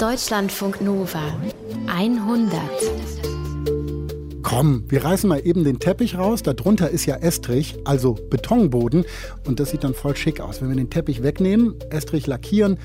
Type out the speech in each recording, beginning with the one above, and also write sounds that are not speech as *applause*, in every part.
Deutschlandfunk Nova 100. Komm, wir reißen mal eben den Teppich raus. Darunter ist ja Estrich, also Betonboden. Und das sieht dann voll schick aus. Wenn wir den Teppich wegnehmen, Estrich lackieren,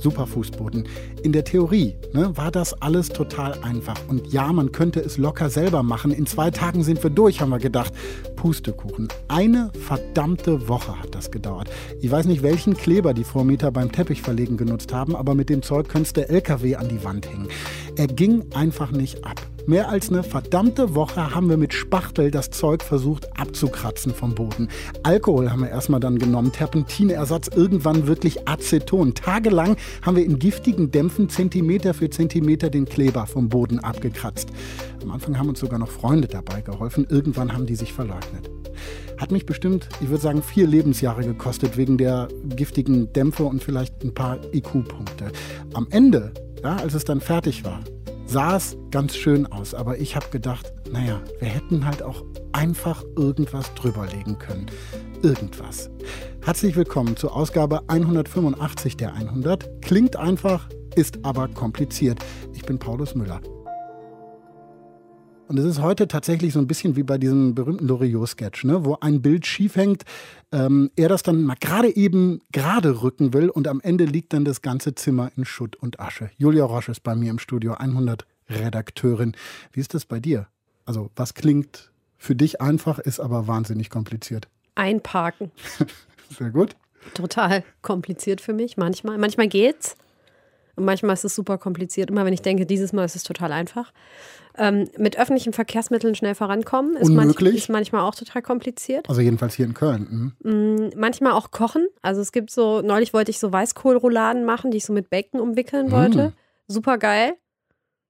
super Fußboden. In der Theorie ne, war das alles total einfach. Und ja, man könnte es locker selber machen. In zwei Tagen sind wir durch, haben wir gedacht. Pustekuchen. Eine verdammte Woche hat das gedauert. Ich weiß nicht, welchen Kleber die Vormieter beim Teppichverlegen genutzt haben, aber mit dem Zeug könntest du LKW an die Wand hängen. Er ging einfach nicht ab. Mehr als eine verdammte Woche haben wir mit Spachtel das Zeug versucht abzukratzen vom Boden. Alkohol haben wir erstmal dann genommen, Terpentinersatz, irgendwann wirklich Aceton. Tagelang haben wir in giftigen Dämpfen Zentimeter für Zentimeter den Kleber vom Boden abgekratzt. Am Anfang haben uns sogar noch Freunde dabei geholfen. Irgendwann haben die sich verleugnet. Hat mich bestimmt, ich würde sagen, vier Lebensjahre gekostet wegen der giftigen Dämpfe und vielleicht ein paar IQ-Punkte. Am Ende, ja, als es dann fertig war, sah es ganz schön aus. Aber ich habe gedacht, naja, wir hätten halt auch einfach irgendwas drüberlegen können. Irgendwas. Herzlich willkommen zur Ausgabe 185 der 100. Klingt einfach, ist aber kompliziert. Ich bin Paulus Müller. Und es ist heute tatsächlich so ein bisschen wie bei diesem berühmten Loriot-Sketch, ne? wo ein Bild schief hängt, ähm, er das dann mal gerade eben gerade rücken will und am Ende liegt dann das ganze Zimmer in Schutt und Asche. Julia Roche ist bei mir im Studio, 100 Redakteurin. Wie ist das bei dir? Also was klingt für dich einfach, ist aber wahnsinnig kompliziert? Einparken. *laughs* Sehr gut. Total kompliziert für mich manchmal. Manchmal geht's. Und manchmal ist es super kompliziert. Immer wenn ich denke, dieses Mal ist es total einfach. Ähm, mit öffentlichen Verkehrsmitteln schnell vorankommen ist, Unmöglich. Manch, ist manchmal auch total kompliziert. Also jedenfalls hier in Köln. Mhm. manchmal auch kochen. Also es gibt so, neulich wollte ich so Weißkohlrouladen machen, die ich so mit Bacon umwickeln wollte. Mhm. Super geil.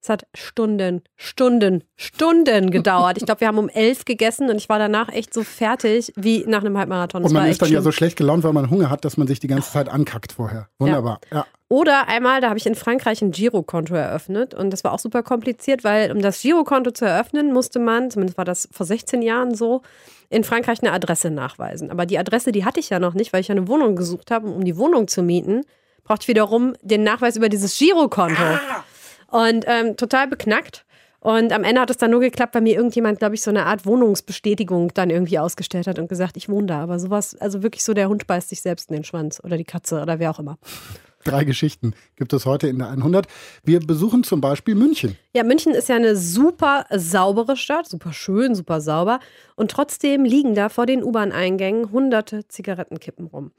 Es hat Stunden, Stunden, Stunden gedauert. Ich glaube, wir haben um elf gegessen und ich war danach echt so fertig wie nach einem Halbmarathon. Das und man ist dann schlimm. ja so schlecht gelaunt, weil man Hunger hat, dass man sich die ganze Zeit ankackt vorher. Wunderbar. Ja. ja. Oder einmal, da habe ich in Frankreich ein Girokonto eröffnet und das war auch super kompliziert, weil um das Girokonto zu eröffnen, musste man, zumindest war das vor 16 Jahren so, in Frankreich eine Adresse nachweisen. Aber die Adresse, die hatte ich ja noch nicht, weil ich eine Wohnung gesucht habe. Um die Wohnung zu mieten, brauchte ich wiederum den Nachweis über dieses Girokonto. Ah. Und ähm, total beknackt. Und am Ende hat es dann nur geklappt, weil mir irgendjemand, glaube ich, so eine Art Wohnungsbestätigung dann irgendwie ausgestellt hat und gesagt, ich wohne da. Aber sowas, also wirklich so, der Hund beißt sich selbst in den Schwanz oder die Katze oder wer auch immer. Drei Geschichten gibt es heute in der 100. Wir besuchen zum Beispiel München. Ja, München ist ja eine super saubere Stadt, super schön, super sauber. Und trotzdem liegen da vor den U-Bahn-Eingängen hunderte Zigarettenkippen rum.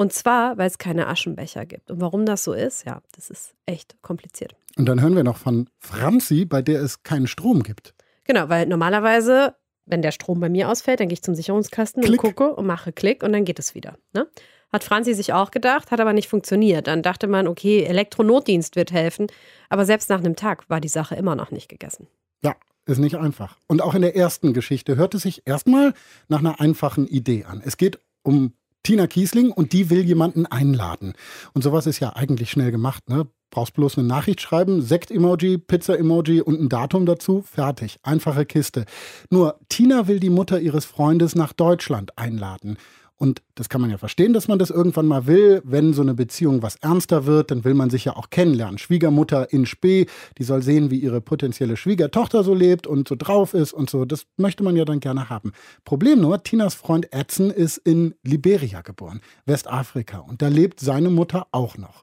Und zwar, weil es keine Aschenbecher gibt. Und warum das so ist, ja, das ist echt kompliziert. Und dann hören wir noch von Franzi, bei der es keinen Strom gibt. Genau, weil normalerweise, wenn der Strom bei mir ausfällt, dann gehe ich zum Sicherungskasten Klick. und gucke und mache Klick und dann geht es wieder. Ne? Hat Franzi sich auch gedacht, hat aber nicht funktioniert. Dann dachte man, okay, Elektronotdienst wird helfen. Aber selbst nach einem Tag war die Sache immer noch nicht gegessen. Ja, ist nicht einfach. Und auch in der ersten Geschichte hört es sich erstmal nach einer einfachen Idee an. Es geht um Tina Kiesling und die will jemanden einladen. Und sowas ist ja eigentlich schnell gemacht. Ne? Brauchst bloß eine Nachricht schreiben, Sekt-Emoji, Pizza-Emoji und ein Datum dazu. Fertig. Einfache Kiste. Nur Tina will die Mutter ihres Freundes nach Deutschland einladen. Und das kann man ja verstehen, dass man das irgendwann mal will. Wenn so eine Beziehung was ernster wird, dann will man sich ja auch kennenlernen. Schwiegermutter in Spee, die soll sehen, wie ihre potenzielle Schwiegertochter so lebt und so drauf ist und so. Das möchte man ja dann gerne haben. Problem nur, Tinas Freund Edson ist in Liberia geboren, Westafrika. Und da lebt seine Mutter auch noch.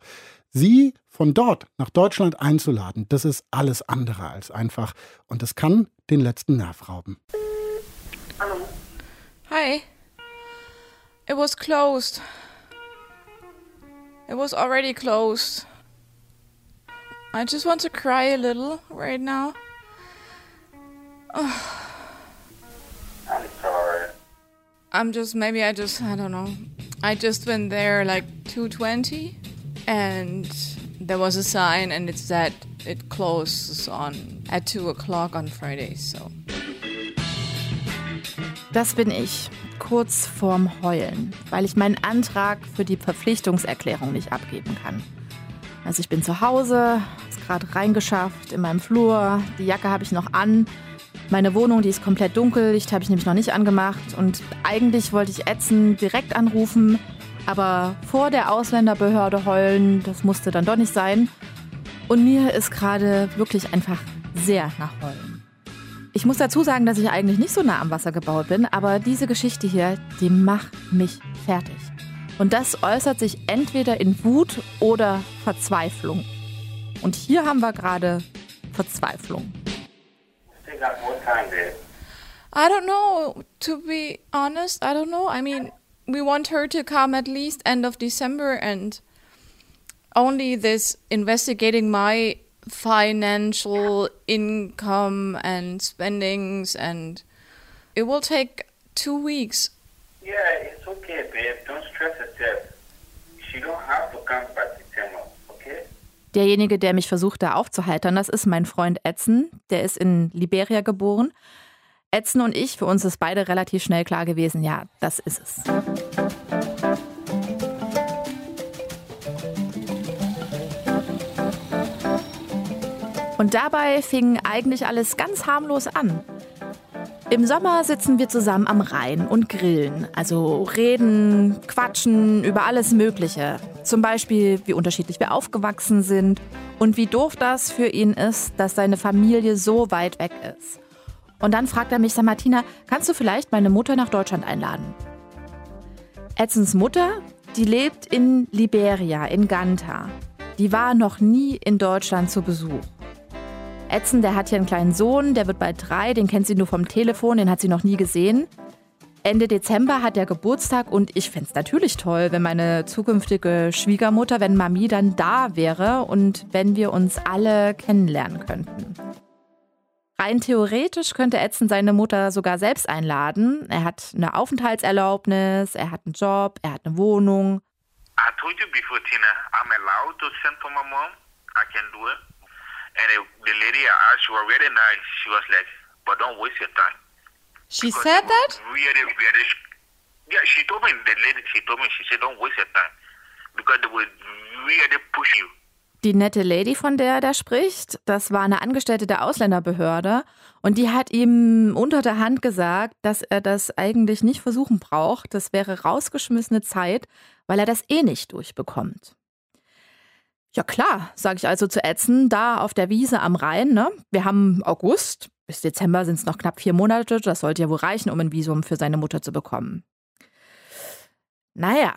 Sie von dort nach Deutschland einzuladen, das ist alles andere als einfach. Und das kann den letzten Nerv rauben. Hallo. Hi. It was closed. It was already closed. I just want to cry a little right now. Oh. *sighs* I'm sorry. I'm just, maybe I just, I don't know. I just went there like 220 and there was a sign and it said it closes on at 2 o'clock on Fridays, so. Das bin ich. Kurz vorm Heulen, weil ich meinen Antrag für die Verpflichtungserklärung nicht abgeben kann. Also ich bin zu Hause, ist gerade reingeschafft in meinem Flur, die Jacke habe ich noch an. Meine Wohnung, die ist komplett dunkel, Licht habe ich nämlich noch nicht angemacht und eigentlich wollte ich Ätzen direkt anrufen, aber vor der Ausländerbehörde heulen, das musste dann doch nicht sein. Und mir ist gerade wirklich einfach sehr nach Heulen. Ich muss dazu sagen, dass ich eigentlich nicht so nah am Wasser gebaut bin, aber diese Geschichte hier, die macht mich fertig. Und das äußert sich entweder in Wut oder Verzweiflung. Und hier haben wir gerade Verzweiflung. I don't know. To be honest, I don't know. I mean, we want her to come at least end of December and only this investigating my financial income and spendings and it will take two weeks. Yeah, it's okay, babe. Don't stress yourself. She don't have to come by September, okay? Derjenige, der mich versucht, da aufzuheitern, das ist mein Freund Edson. Der ist in Liberia geboren. Edson und ich, für uns ist beide relativ schnell klar gewesen, ja, das ist es. Und dabei fing eigentlich alles ganz harmlos an. Im Sommer sitzen wir zusammen am Rhein und grillen. Also reden, quatschen über alles Mögliche. Zum Beispiel, wie unterschiedlich wir aufgewachsen sind und wie doof das für ihn ist, dass seine Familie so weit weg ist. Und dann fragt er mich, sag Martina, kannst du vielleicht meine Mutter nach Deutschland einladen? Edsons Mutter, die lebt in Liberia, in Ganta. Die war noch nie in Deutschland zu Besuch. Edson, der hat hier einen kleinen Sohn, der wird bald drei, den kennt sie nur vom Telefon, den hat sie noch nie gesehen. Ende Dezember hat er Geburtstag und ich fände es natürlich toll, wenn meine zukünftige Schwiegermutter, wenn Mami dann da wäre und wenn wir uns alle kennenlernen könnten. Rein theoretisch könnte Edson seine Mutter sogar selbst einladen. Er hat eine Aufenthaltserlaubnis, er hat einen Job, er hat eine Wohnung. I told you before, Tina, I'm allowed to send for my mom. I can do it. And the lady I asked, she was really nice. She was like, but don't waste your time. She because said that? Really, really, yeah, she told me, the lady, she told me, she said, don't waste your time. Because they will really push you. Die nette Lady, von der er da spricht, das war eine Angestellte der Ausländerbehörde und die hat ihm unter der Hand gesagt, dass er das eigentlich nicht versuchen braucht. Das wäre rausgeschmissene Zeit, weil er das eh nicht durchbekommt. Ja klar, sage ich also zu Edson, da auf der Wiese am Rhein. Ne? Wir haben August, bis Dezember sind es noch knapp vier Monate. Das sollte ja wohl reichen, um ein Visum für seine Mutter zu bekommen. Naja.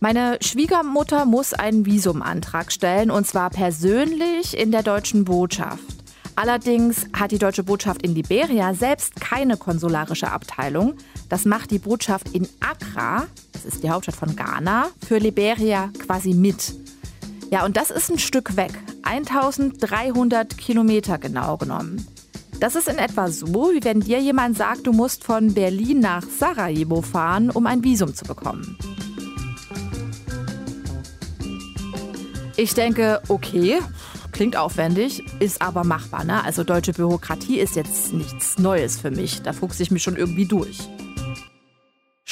Meine Schwiegermutter muss einen Visumantrag stellen und zwar persönlich in der deutschen Botschaft. Allerdings hat die deutsche Botschaft in Liberia selbst keine konsularische Abteilung. Das macht die Botschaft in Accra, das ist die Hauptstadt von Ghana, für Liberia quasi mit. Ja, und das ist ein Stück weg. 1300 Kilometer genau genommen. Das ist in etwa so, wie wenn dir jemand sagt, du musst von Berlin nach Sarajevo fahren, um ein Visum zu bekommen. Ich denke, okay, klingt aufwendig, ist aber machbar. Ne? Also deutsche Bürokratie ist jetzt nichts Neues für mich. Da fuchse ich mich schon irgendwie durch.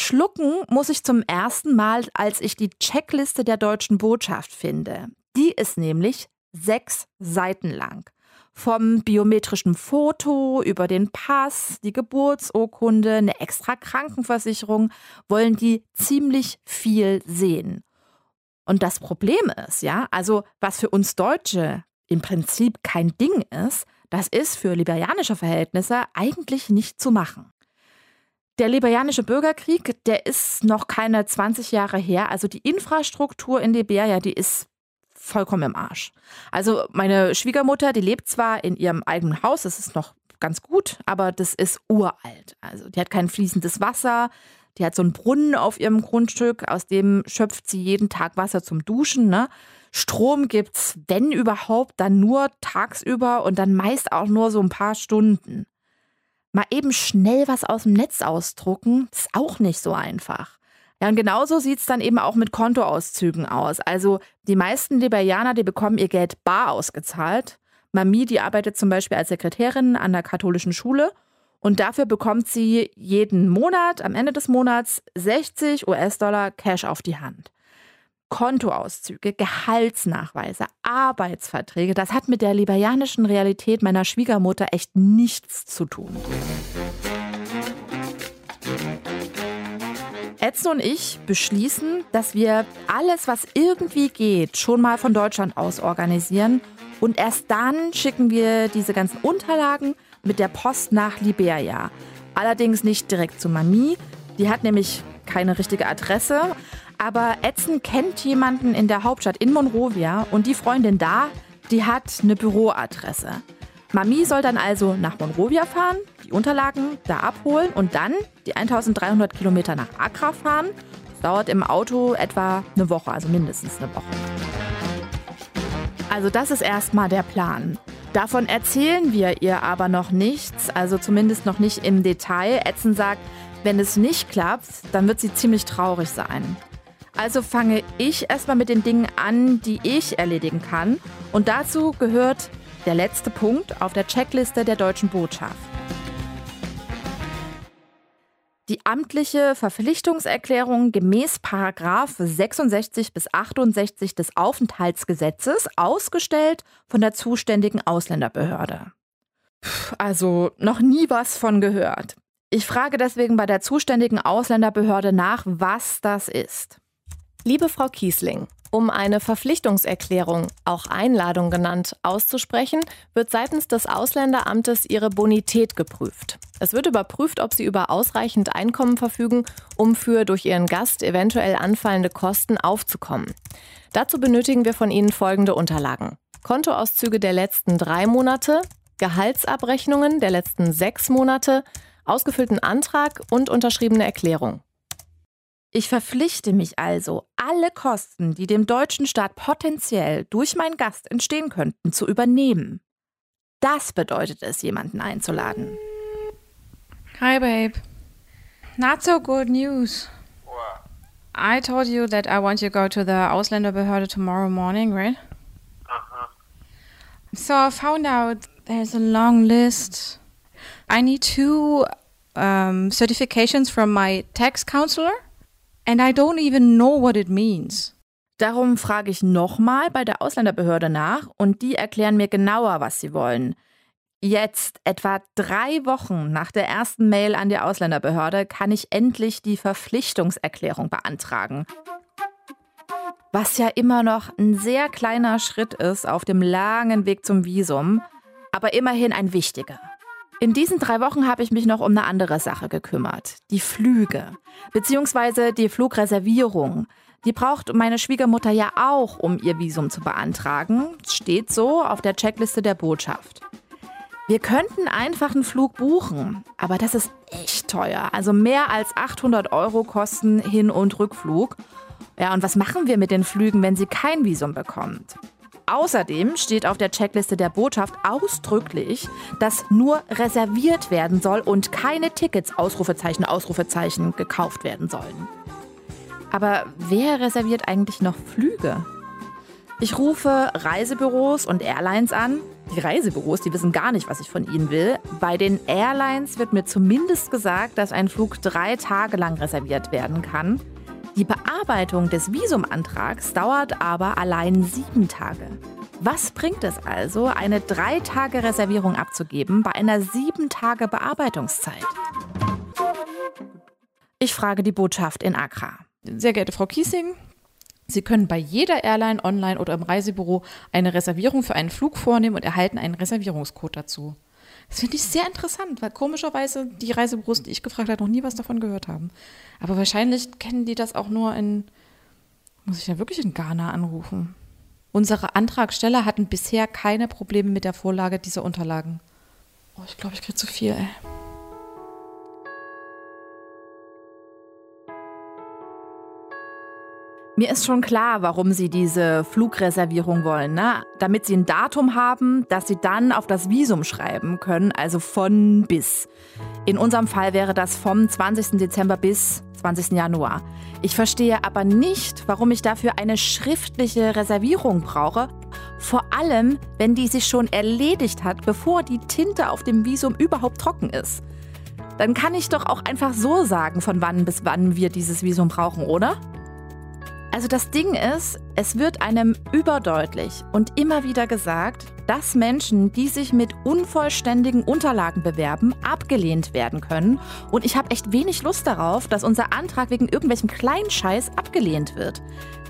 Schlucken muss ich zum ersten Mal, als ich die Checkliste der deutschen Botschaft finde. Die ist nämlich sechs Seiten lang. Vom biometrischen Foto über den Pass, die Geburtsurkunde, eine extra Krankenversicherung wollen die ziemlich viel sehen. Und das Problem ist, ja, also was für uns Deutsche im Prinzip kein Ding ist, das ist für liberianische Verhältnisse eigentlich nicht zu machen. Der liberianische Bürgerkrieg, der ist noch keine 20 Jahre her. Also die Infrastruktur in Liberia, die ist vollkommen im Arsch. Also meine Schwiegermutter, die lebt zwar in ihrem eigenen Haus, das ist noch ganz gut, aber das ist uralt. Also die hat kein fließendes Wasser, die hat so einen Brunnen auf ihrem Grundstück, aus dem schöpft sie jeden Tag Wasser zum Duschen. Ne? Strom gibt's, wenn überhaupt, dann nur tagsüber und dann meist auch nur so ein paar Stunden. Mal eben schnell was aus dem Netz ausdrucken, ist auch nicht so einfach. Ja, und genauso sieht es dann eben auch mit Kontoauszügen aus. Also die meisten Liberianer, die bekommen ihr Geld bar ausgezahlt. Mami, die arbeitet zum Beispiel als Sekretärin an der katholischen Schule und dafür bekommt sie jeden Monat, am Ende des Monats, 60 US-Dollar Cash auf die Hand. Kontoauszüge, Gehaltsnachweise, Arbeitsverträge, das hat mit der liberianischen Realität meiner Schwiegermutter echt nichts zu tun. Edson und ich beschließen, dass wir alles, was irgendwie geht, schon mal von Deutschland aus organisieren. Und erst dann schicken wir diese ganzen Unterlagen mit der Post nach Liberia. Allerdings nicht direkt zu Mami. Die hat nämlich keine richtige Adresse. Aber Edson kennt jemanden in der Hauptstadt in Monrovia und die Freundin da, die hat eine Büroadresse. Mami soll dann also nach Monrovia fahren, die Unterlagen da abholen und dann die 1300 Kilometer nach Accra fahren. Das dauert im Auto etwa eine Woche, also mindestens eine Woche. Also das ist erstmal der Plan. Davon erzählen wir ihr aber noch nichts, also zumindest noch nicht im Detail. Edson sagt, wenn es nicht klappt, dann wird sie ziemlich traurig sein. Also fange ich erstmal mit den Dingen an, die ich erledigen kann. Und dazu gehört der letzte Punkt auf der Checkliste der deutschen Botschaft. Die amtliche Verpflichtungserklärung gemäß Paragraph 66 bis 68 des Aufenthaltsgesetzes ausgestellt von der zuständigen Ausländerbehörde. Also noch nie was von gehört. Ich frage deswegen bei der zuständigen Ausländerbehörde nach, was das ist. Liebe Frau Kiesling, um eine Verpflichtungserklärung, auch Einladung genannt, auszusprechen, wird seitens des Ausländeramtes Ihre Bonität geprüft. Es wird überprüft, ob Sie über ausreichend Einkommen verfügen, um für durch Ihren Gast eventuell anfallende Kosten aufzukommen. Dazu benötigen wir von Ihnen folgende Unterlagen. Kontoauszüge der letzten drei Monate, Gehaltsabrechnungen der letzten sechs Monate, ausgefüllten Antrag und unterschriebene Erklärung. Ich verpflichte mich also, alle Kosten, die dem deutschen Staat potenziell durch meinen Gast entstehen könnten, zu übernehmen. Das bedeutet es, jemanden einzuladen. Hi, babe. Not so good news. What? I told you that I want you to go to the Ausländerbehörde tomorrow morning, right? Uh-huh. So I found out there's a long list. I need two um, certifications from my tax counselor. And I don't even know what it means. Darum frage ich nochmal bei der Ausländerbehörde nach und die erklären mir genauer, was sie wollen. Jetzt, etwa drei Wochen nach der ersten Mail an die Ausländerbehörde, kann ich endlich die Verpflichtungserklärung beantragen. Was ja immer noch ein sehr kleiner Schritt ist auf dem langen Weg zum Visum, aber immerhin ein wichtiger. In diesen drei Wochen habe ich mich noch um eine andere Sache gekümmert. Die Flüge. Beziehungsweise die Flugreservierung. Die braucht meine Schwiegermutter ja auch, um ihr Visum zu beantragen. Steht so auf der Checkliste der Botschaft. Wir könnten einfach einen Flug buchen, aber das ist echt teuer. Also mehr als 800 Euro kosten Hin- und Rückflug. Ja, und was machen wir mit den Flügen, wenn sie kein Visum bekommt? Außerdem steht auf der Checkliste der Botschaft ausdrücklich, dass nur reserviert werden soll und keine Tickets, Ausrufezeichen, Ausrufezeichen, gekauft werden sollen. Aber wer reserviert eigentlich noch Flüge? Ich rufe Reisebüros und Airlines an. Die Reisebüros, die wissen gar nicht, was ich von ihnen will. Bei den Airlines wird mir zumindest gesagt, dass ein Flug drei Tage lang reserviert werden kann. Die Bearbeitung des Visumantrags dauert aber allein sieben Tage. Was bringt es also, eine drei Tage Reservierung abzugeben bei einer sieben Tage Bearbeitungszeit? Ich frage die Botschaft in Accra. Sehr geehrte Frau Kiesing, Sie können bei jeder Airline online oder im Reisebüro eine Reservierung für einen Flug vornehmen und erhalten einen Reservierungscode dazu. Das finde ich sehr interessant, weil komischerweise die Reisebüros, die ich gefragt habe, noch nie was davon gehört haben. Aber wahrscheinlich kennen die das auch nur in, muss ich ja wirklich in Ghana anrufen. Unsere Antragsteller hatten bisher keine Probleme mit der Vorlage dieser Unterlagen. Oh, ich glaube, ich kriege zu viel, ey. Mir ist schon klar, warum Sie diese Flugreservierung wollen, ne? Damit Sie ein Datum haben, das Sie dann auf das Visum schreiben können, also von bis. In unserem Fall wäre das vom 20. Dezember bis 20. Januar. Ich verstehe aber nicht, warum ich dafür eine schriftliche Reservierung brauche, vor allem, wenn die sich schon erledigt hat, bevor die Tinte auf dem Visum überhaupt trocken ist. Dann kann ich doch auch einfach so sagen, von wann bis wann wir dieses Visum brauchen, oder? Also das Ding ist, es wird einem überdeutlich und immer wieder gesagt, dass Menschen, die sich mit unvollständigen Unterlagen bewerben, abgelehnt werden können. Und ich habe echt wenig Lust darauf, dass unser Antrag wegen irgendwelchem kleinen Scheiß abgelehnt wird.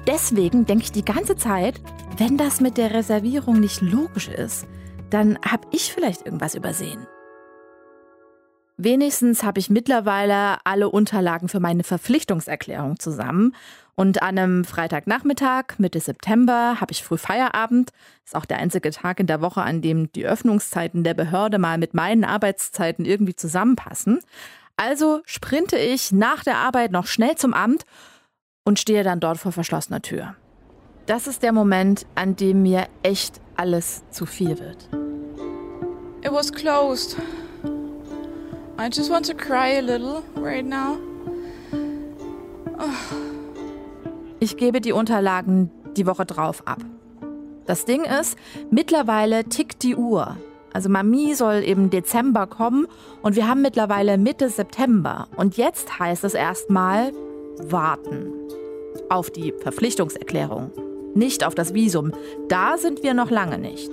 Deswegen denke ich die ganze Zeit, wenn das mit der Reservierung nicht logisch ist, dann habe ich vielleicht irgendwas übersehen. Wenigstens habe ich mittlerweile alle Unterlagen für meine Verpflichtungserklärung zusammen. Und an einem Freitagnachmittag, Mitte September, habe ich früh Feierabend. Ist auch der einzige Tag in der Woche, an dem die Öffnungszeiten der Behörde mal mit meinen Arbeitszeiten irgendwie zusammenpassen. Also sprinte ich nach der Arbeit noch schnell zum Amt und stehe dann dort vor verschlossener Tür. Das ist der Moment, an dem mir echt alles zu viel wird. It was closed. I just want to cry a little right now. Ich gebe die Unterlagen die Woche drauf ab. Das Ding ist, mittlerweile tickt die Uhr. Also Mami soll im Dezember kommen und wir haben mittlerweile Mitte September. Und jetzt heißt es erstmal warten auf die Verpflichtungserklärung, nicht auf das Visum. Da sind wir noch lange nicht.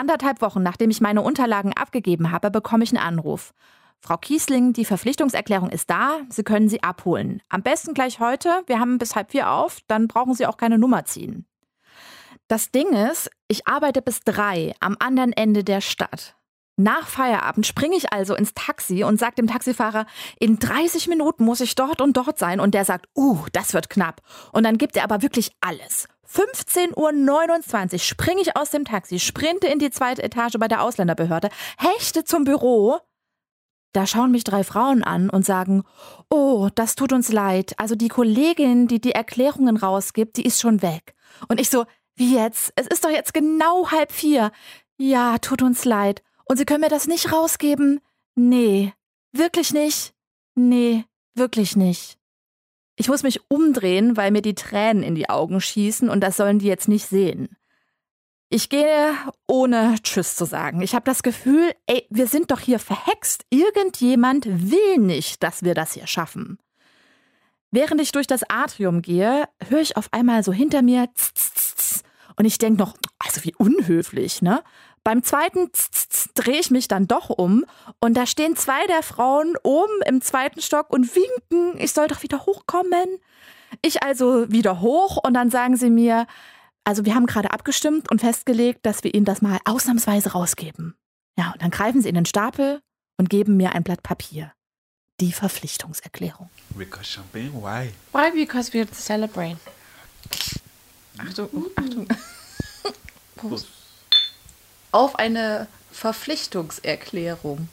Anderthalb Wochen nachdem ich meine Unterlagen abgegeben habe, bekomme ich einen Anruf. Frau Kiesling, die Verpflichtungserklärung ist da, Sie können sie abholen. Am besten gleich heute, wir haben bis halb vier auf, dann brauchen Sie auch keine Nummer ziehen. Das Ding ist, ich arbeite bis drei am anderen Ende der Stadt. Nach Feierabend springe ich also ins Taxi und sage dem Taxifahrer, in 30 Minuten muss ich dort und dort sein. Und der sagt, uh, das wird knapp. Und dann gibt er aber wirklich alles. 15.29 Uhr springe ich aus dem Taxi, sprinte in die zweite Etage bei der Ausländerbehörde, hechte zum Büro. Da schauen mich drei Frauen an und sagen, oh, das tut uns leid. Also die Kollegin, die die Erklärungen rausgibt, die ist schon weg. Und ich so, wie jetzt? Es ist doch jetzt genau halb vier. Ja, tut uns leid. Und Sie können mir das nicht rausgeben? Nee. Wirklich nicht? Nee, wirklich nicht. Ich muss mich umdrehen, weil mir die Tränen in die Augen schießen und das sollen die jetzt nicht sehen. Ich gehe ohne Tschüss zu sagen. Ich habe das Gefühl, ey, wir sind doch hier verhext. Irgendjemand will nicht, dass wir das hier schaffen. Während ich durch das Atrium gehe, höre ich auf einmal so hinter mir tz, tz, tz, und ich denke noch, also wie unhöflich, ne? Beim zweiten drehe ich mich dann doch um und da stehen zwei der Frauen oben im zweiten Stock und winken, ich soll doch wieder hochkommen. Ich also wieder hoch und dann sagen sie mir, also wir haben gerade abgestimmt und festgelegt, dass wir ihnen das mal ausnahmsweise rausgeben. Ja, und dann greifen sie in den Stapel und geben mir ein Blatt Papier. Die Verpflichtungserklärung. Because champagne, why? Why? Because we celebrate. Achtung, Achtung. *laughs* Prost auf eine Verpflichtungserklärung.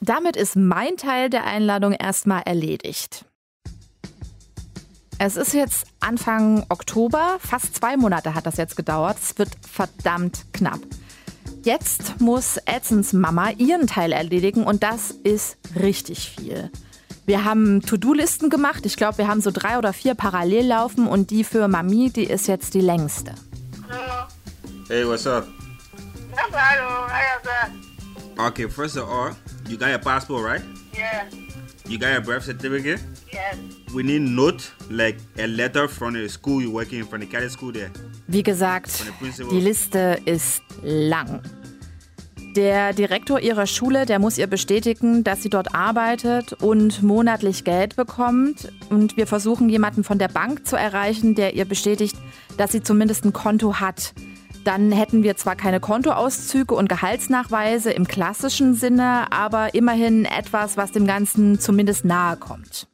Damit ist mein Teil der Einladung erstmal erledigt. Es ist jetzt Anfang Oktober, fast zwei Monate hat das jetzt gedauert. Es wird verdammt knapp. Jetzt muss Edsons Mama ihren Teil erledigen und das ist richtig viel. Wir haben To-Do-Listen gemacht. Ich glaube, wir haben so drei oder vier parallel laufen und die für Mami, die ist jetzt die längste. Hey, what's up? Okay, first of all, you got your passport, right? Yeah. You got your birth certificate? Yes. We need note, like a letter from the school you're working from the Catholic school there. Wie gesagt, die Liste ist lang. Der Direktor ihrer Schule, der muss ihr bestätigen, dass sie dort arbeitet und monatlich Geld bekommt. Und wir versuchen jemanden von der Bank zu erreichen, der ihr bestätigt, dass sie zumindest ein Konto hat. Dann hätten wir zwar keine Kontoauszüge und Gehaltsnachweise im klassischen Sinne, aber immerhin etwas, was dem Ganzen zumindest nahe kommt.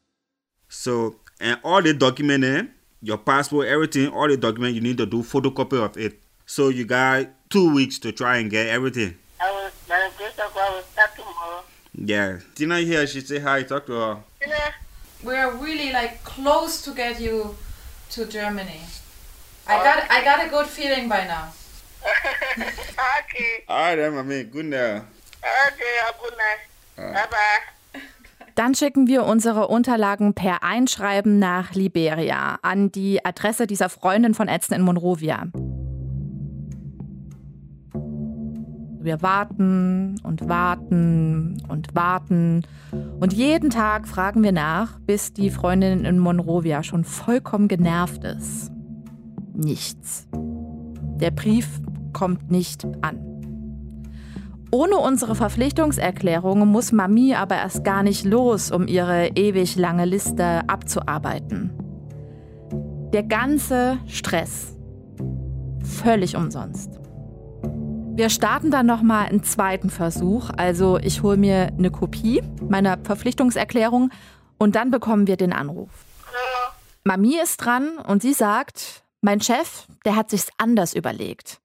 So, and all the document, eh, your passport, everything, all the document, you need to do photocopy of it. So you got two weeks to try and get everything. I of God, will start tomorrow. Yeah. Tina here, she say hi, talk to her. Tina? We are really like close to get you to Germany. I got I got a good feeling by now. *laughs* okay. All right, Mami, good night. Okay, good night. Bye bye. Dann schicken wir unsere Unterlagen per Einschreiben nach Liberia an die Adresse dieser Freundin von Edson in Monrovia. Wir warten und warten und warten. Und jeden Tag fragen wir nach, bis die Freundin in Monrovia schon vollkommen genervt ist. Nichts. Der Brief kommt nicht an. Ohne unsere Verpflichtungserklärung muss Mami aber erst gar nicht los, um ihre ewig lange Liste abzuarbeiten. Der ganze Stress. Völlig umsonst. Wir starten dann nochmal einen zweiten Versuch. Also ich hole mir eine Kopie meiner Verpflichtungserklärung und dann bekommen wir den Anruf. Mami ist dran und sie sagt, mein Chef, der hat sich's anders überlegt.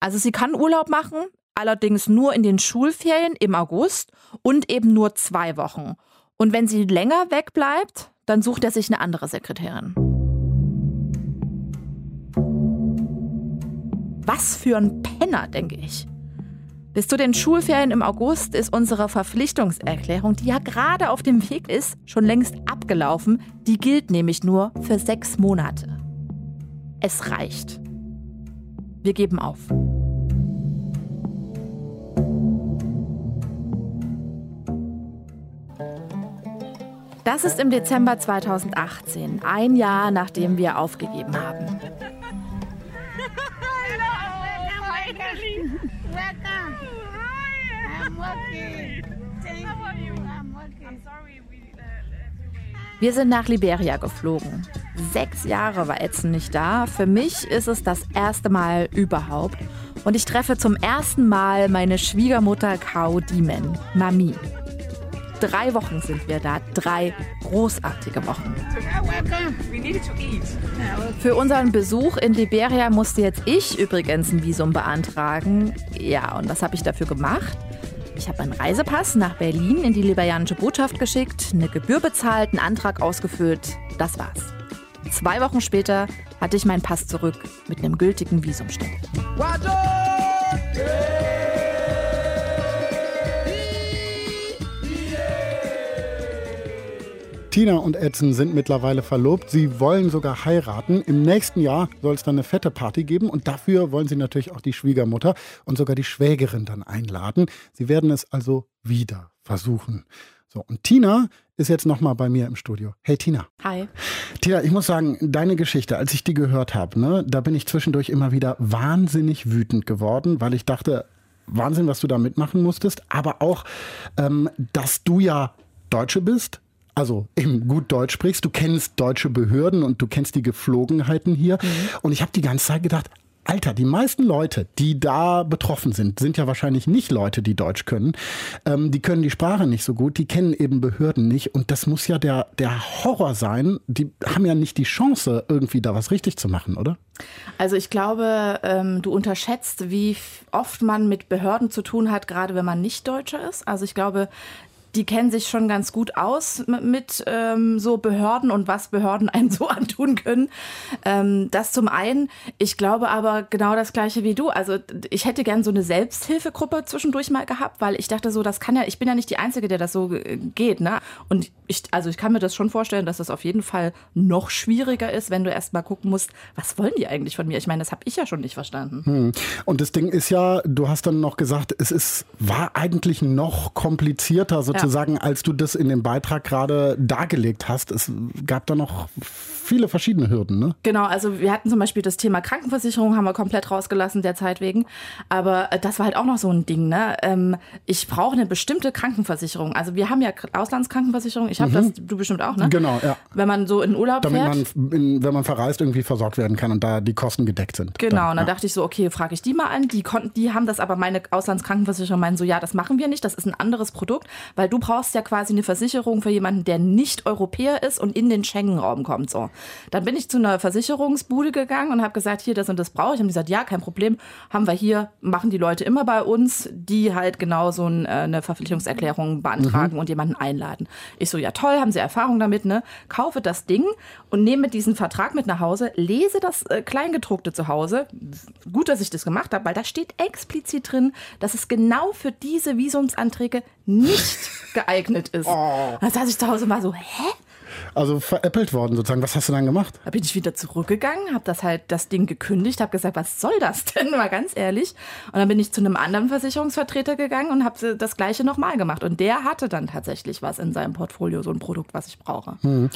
Also sie kann Urlaub machen, allerdings nur in den Schulferien im August und eben nur zwei Wochen. Und wenn sie länger wegbleibt, dann sucht er sich eine andere Sekretärin. Was für ein Penner, denke ich. Bis zu den Schulferien im August ist unsere Verpflichtungserklärung, die ja gerade auf dem Weg ist, schon längst abgelaufen. Die gilt nämlich nur für sechs Monate. Es reicht. Wir geben auf. Das ist im Dezember 2018, ein Jahr nachdem wir aufgegeben haben. Wir sind nach Liberia geflogen. Sechs Jahre war Edson nicht da. Für mich ist es das erste Mal überhaupt. Und ich treffe zum ersten Mal meine Schwiegermutter Kao Diemen, Mami. Drei Wochen sind wir da, drei großartige Wochen. Für unseren Besuch in Liberia musste jetzt ich übrigens ein Visum beantragen. Ja, und was habe ich dafür gemacht? Ich habe einen Reisepass nach Berlin in die liberianische Botschaft geschickt, eine Gebühr bezahlt, einen Antrag ausgefüllt. Das war's. Zwei Wochen später hatte ich meinen Pass zurück mit einem gültigen Visumstempel. Tina und Edson sind mittlerweile verlobt. Sie wollen sogar heiraten. Im nächsten Jahr soll es dann eine fette Party geben und dafür wollen sie natürlich auch die Schwiegermutter und sogar die Schwägerin dann einladen. Sie werden es also wieder versuchen. So, und Tina ist jetzt nochmal bei mir im Studio. Hey Tina. Hi. Tina, ich muss sagen, deine Geschichte, als ich die gehört habe, ne, da bin ich zwischendurch immer wieder wahnsinnig wütend geworden, weil ich dachte, Wahnsinn, was du da mitmachen musstest, aber auch, ähm, dass du ja Deutsche bist, also eben gut Deutsch sprichst, du kennst deutsche Behörden und du kennst die Geflogenheiten hier. Mhm. Und ich habe die ganze Zeit gedacht, Alter, die meisten Leute, die da betroffen sind, sind ja wahrscheinlich nicht Leute, die Deutsch können. Ähm, die können die Sprache nicht so gut, die kennen eben Behörden nicht. Und das muss ja der, der Horror sein. Die haben ja nicht die Chance, irgendwie da was richtig zu machen, oder? Also ich glaube, ähm, du unterschätzt, wie oft man mit Behörden zu tun hat, gerade wenn man nicht Deutscher ist. Also ich glaube, die kennen sich schon ganz gut aus mit ähm, so Behörden und was Behörden *laughs* einen so antun können. Ähm, das zum einen. Ich glaube aber genau das gleiche wie du. Also ich hätte gern so eine Selbsthilfegruppe zwischendurch mal gehabt, weil ich dachte so, das kann ja, ich bin ja nicht die Einzige, der das so geht. Ne? Und ich, also ich kann mir das schon vorstellen, dass das auf jeden Fall noch schwieriger ist, wenn du erst mal gucken musst, was wollen die eigentlich von mir? Ich meine, das habe ich ja schon nicht verstanden. Hm. Und das Ding ist ja, du hast dann noch gesagt, es ist, war eigentlich noch komplizierter sozusagen, ja. Als du das in dem Beitrag gerade dargelegt hast. Es gab da noch viele verschiedene Hürden, ne? Genau, also wir hatten zum Beispiel das Thema Krankenversicherung, haben wir komplett rausgelassen der Zeit wegen. Aber äh, das war halt auch noch so ein Ding, ne? Ähm, ich brauche eine bestimmte Krankenversicherung. Also wir haben ja Auslandskrankenversicherung. Ich habe mhm. das, du bestimmt auch, ne? Genau, ja. Wenn man so in Urlaub Damit fährt. man, in, wenn man verreist, irgendwie versorgt werden kann und da die Kosten gedeckt sind. Genau, dann, und dann ja. dachte ich so, okay, frage ich die mal an. Die konnten, die haben das aber meine Auslandskrankenversicherung meinen so, ja, das machen wir nicht, das ist ein anderes Produkt, weil du brauchst ja quasi eine Versicherung für jemanden, der nicht Europäer ist und in den Schengen-Raum kommt. So. Dann bin ich zu einer Versicherungsbude gegangen und habe gesagt, hier, das und das brauche ich. Und die gesagt, ja, kein Problem, haben wir hier, machen die Leute immer bei uns, die halt genau so äh, eine Verpflichtungserklärung beantragen mhm. und jemanden einladen. Ich so, ja toll, haben Sie Erfahrung damit, ne? Kaufe das Ding und nehme diesen Vertrag mit nach Hause, lese das äh, Kleingedruckte zu Hause. Gut, dass ich das gemacht habe, weil da steht explizit drin, dass es genau für diese Visumsanträge nicht geeignet ist. Oh. Dann saß ich zu Hause mal so, hä? Also veräppelt worden sozusagen. Was hast du dann gemacht? Da bin ich wieder zurückgegangen, habe das halt das Ding gekündigt, habe gesagt, was soll das *laughs* denn, mal ganz ehrlich. Und dann bin ich zu einem anderen Versicherungsvertreter gegangen und habe das gleiche nochmal gemacht. Und der hatte dann tatsächlich was in seinem Portfolio, so ein Produkt, was ich brauche. Hm.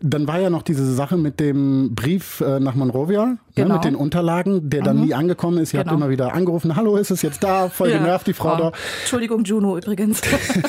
Dann war ja noch diese Sache mit dem Brief äh, nach Monrovia, genau. ne, mit den Unterlagen, der dann mhm. nie angekommen ist. Ihr genau. habt immer wieder angerufen, hallo, ist es jetzt da? Voll ja. genervt, die Frau oh. da. Entschuldigung, Juno übrigens.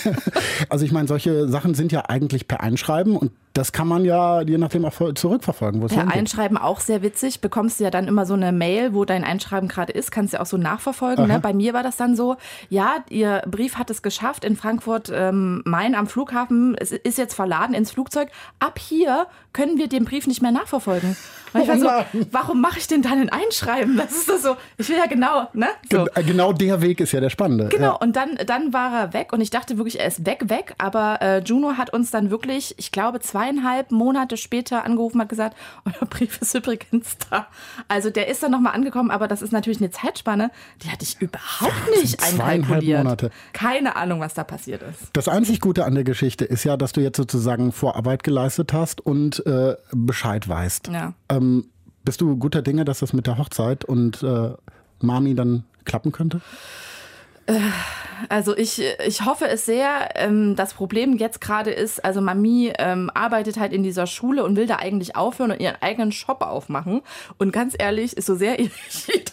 *laughs* also ich meine, solche Sachen sind ja eigentlich per Einschreiben und das kann man ja je nachdem auch zurückverfolgen. Per Einschreiben auch sehr witzig. Bekommst du ja dann immer so eine Mail, wo dein Einschreiben gerade ist, kannst du ja auch so nachverfolgen. Ne? Bei mir war das dann so, ja, ihr Brief hat es geschafft in Frankfurt ähm, Main am Flughafen, es ist jetzt verladen ins Flugzeug. Ab hier können wir den Brief nicht mehr nachverfolgen. Und ich war so, warum mache ich denn dann ein Einschreiben? Das ist das so, ich will ja genau, ne? So. Genau der Weg ist ja der spannende. Genau, ja. und dann, dann war er weg und ich dachte wirklich, er ist weg, weg. Aber äh, Juno hat uns dann wirklich, ich glaube, zweieinhalb Monate später angerufen, hat gesagt, *laughs* euer Brief ist übrigens da. Also der ist dann nochmal angekommen, aber das ist natürlich eine Zeitspanne, die hatte ich überhaupt nicht einkalkuliert. Monate. Keine Ahnung, was da passiert ist. Das einzig Gute an der Geschichte ist ja, dass du jetzt sozusagen Vorarbeit geleistet hast und äh, Bescheid weißt. Ja. Ähm, bist du guter Dinge, dass das mit der Hochzeit und äh, Mami dann klappen könnte? Also ich, ich hoffe es sehr. Ähm, das Problem jetzt gerade ist, also Mami ähm, arbeitet halt in dieser Schule und will da eigentlich aufhören und ihren eigenen Shop aufmachen. Und ganz ehrlich, so sehr *laughs* ich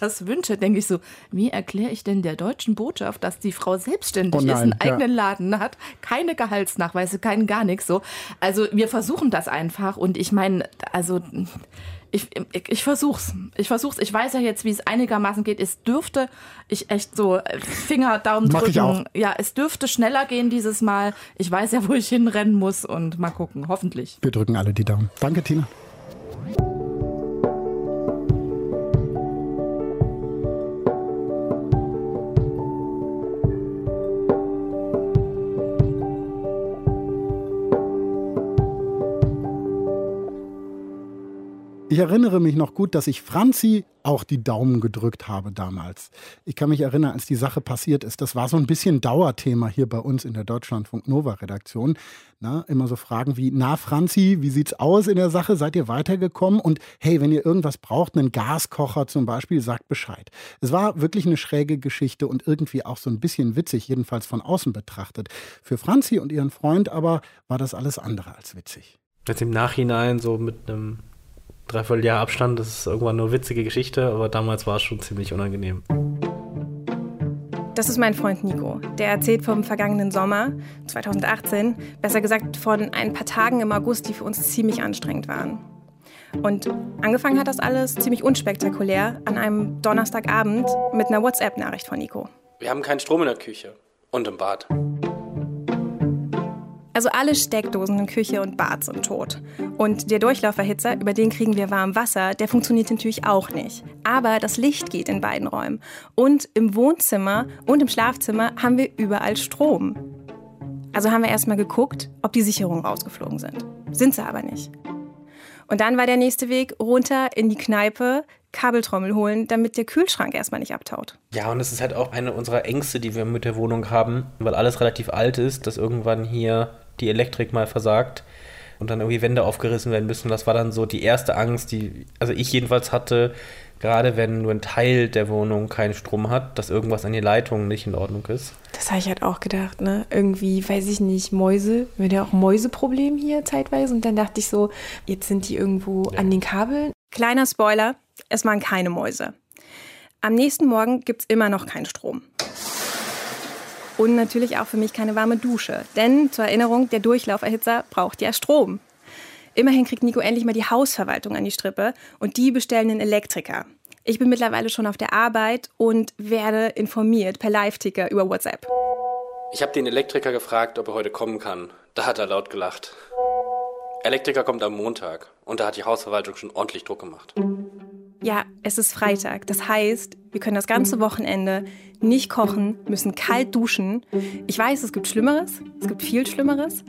das wünsche, denke ich so, wie erkläre ich denn der deutschen Botschaft, dass die Frau selbstständig oh nein, ist, einen eigenen ja. Laden hat, keine Gehaltsnachweise, kein gar nichts so. Also wir versuchen das einfach und ich meine, also ich, ich, ich versuch's. Ich versuch's. Ich weiß ja jetzt, wie es einigermaßen geht. Es dürfte, ich echt so äh, Finger, Daumen drücken. Ich auch. Ja, es dürfte schneller gehen dieses Mal. Ich weiß ja, wo ich hinrennen muss und mal gucken. Hoffentlich. Wir drücken alle die Daumen. Danke, Tina. Ich erinnere mich noch gut, dass ich Franzi auch die Daumen gedrückt habe damals. Ich kann mich erinnern, als die Sache passiert ist. Das war so ein bisschen Dauerthema hier bei uns in der Deutschlandfunk Nova Redaktion. Na, immer so Fragen wie: Na, Franzi, wie sieht's aus in der Sache? Seid ihr weitergekommen? Und hey, wenn ihr irgendwas braucht, einen Gaskocher zum Beispiel, sagt Bescheid. Es war wirklich eine schräge Geschichte und irgendwie auch so ein bisschen witzig, jedenfalls von außen betrachtet. Für Franzi und ihren Freund aber war das alles andere als witzig. Jetzt im Nachhinein so mit einem dreiviertel Jahr Abstand, das ist irgendwann nur witzige Geschichte, aber damals war es schon ziemlich unangenehm. Das ist mein Freund Nico. Der erzählt vom vergangenen Sommer 2018, besser gesagt von ein paar Tagen im August, die für uns ziemlich anstrengend waren. Und angefangen hat das alles ziemlich unspektakulär an einem Donnerstagabend mit einer WhatsApp-Nachricht von Nico. Wir haben keinen Strom in der Küche und im Bad. Also alle Steckdosen in Küche und Bad sind tot. Und der Durchlauferhitzer, über den kriegen wir warm Wasser, der funktioniert natürlich auch nicht. Aber das Licht geht in beiden Räumen. Und im Wohnzimmer und im Schlafzimmer haben wir überall Strom. Also haben wir erstmal geguckt, ob die Sicherungen rausgeflogen sind. Sind sie aber nicht. Und dann war der nächste Weg runter in die Kneipe, Kabeltrommel holen, damit der Kühlschrank erstmal nicht abtaut. Ja, und es ist halt auch eine unserer Ängste, die wir mit der Wohnung haben, weil alles relativ alt ist, dass irgendwann hier die Elektrik mal versagt und dann irgendwie Wände aufgerissen werden müssen. Das war dann so die erste Angst, die, also ich jedenfalls hatte, gerade wenn nur ein Teil der Wohnung keinen Strom hat, dass irgendwas an den Leitungen nicht in Ordnung ist. Das habe ich halt auch gedacht, ne? Irgendwie, weiß ich nicht, Mäuse, wir hatten ja auch Mäuseproblem hier zeitweise und dann dachte ich so, jetzt sind die irgendwo ja. an den Kabeln. Kleiner Spoiler, es waren keine Mäuse. Am nächsten Morgen gibt es immer noch keinen Strom. Und natürlich auch für mich keine warme Dusche. Denn zur Erinnerung, der Durchlauferhitzer braucht ja Strom. Immerhin kriegt Nico endlich mal die Hausverwaltung an die Strippe und die bestellen einen Elektriker. Ich bin mittlerweile schon auf der Arbeit und werde informiert per Live-Ticker über WhatsApp. Ich habe den Elektriker gefragt, ob er heute kommen kann. Da hat er laut gelacht. Elektriker kommt am Montag und da hat die Hausverwaltung schon ordentlich Druck gemacht. Ja, es ist Freitag. Das heißt, wir können das ganze Wochenende nicht kochen, müssen kalt duschen. Ich weiß, es gibt Schlimmeres, es gibt viel Schlimmeres.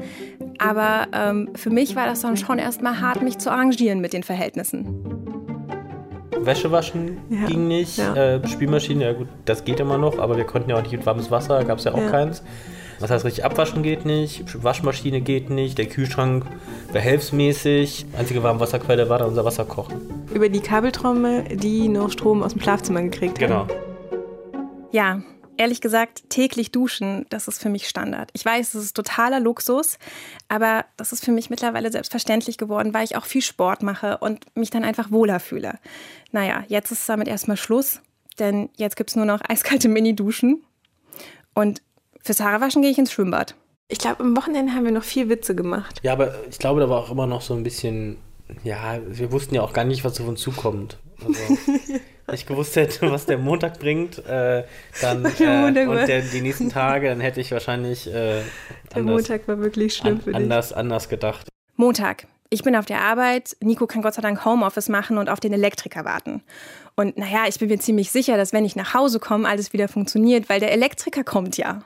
Aber ähm, für mich war das dann schon erstmal hart, mich zu arrangieren mit den Verhältnissen. Wäsche waschen ja. ging nicht. Ja. Äh, Spülmaschine, ja gut, das geht immer noch, aber wir konnten ja auch nicht mit warmes Wasser, gab es ja auch ja. keins. Das heißt, richtig abwaschen geht nicht, Waschmaschine geht nicht, der Kühlschrank behelfsmäßig. Einzige Warmwasserquelle war da unser Wasserkochen. Über die Kabeltrommel, die noch Strom aus dem Schlafzimmer gekriegt haben. Genau. Ja, ehrlich gesagt, täglich duschen, das ist für mich Standard. Ich weiß, es ist totaler Luxus, aber das ist für mich mittlerweile selbstverständlich geworden, weil ich auch viel Sport mache und mich dann einfach wohler fühle. Naja, jetzt ist damit erstmal Schluss, denn jetzt gibt es nur noch eiskalte Mini-Duschen. Und fürs Haarewaschen gehe ich ins Schwimmbad. Ich glaube, am Wochenende haben wir noch vier Witze gemacht. Ja, aber ich glaube, da war auch immer noch so ein bisschen, ja, wir wussten ja auch gar nicht, was auf uns zukommt. Also, *laughs* wenn ich gewusst hätte, was der Montag bringt, äh, dann *laughs* äh, und der, die nächsten Tage, dann hätte ich wahrscheinlich äh, der anders, Montag war wirklich schlimm an, für dich. anders, anders gedacht. Montag. Ich bin auf der Arbeit. Nico kann Gott sei Dank Homeoffice machen und auf den Elektriker warten. Und naja, ich bin mir ziemlich sicher, dass wenn ich nach Hause komme, alles wieder funktioniert, weil der Elektriker kommt ja.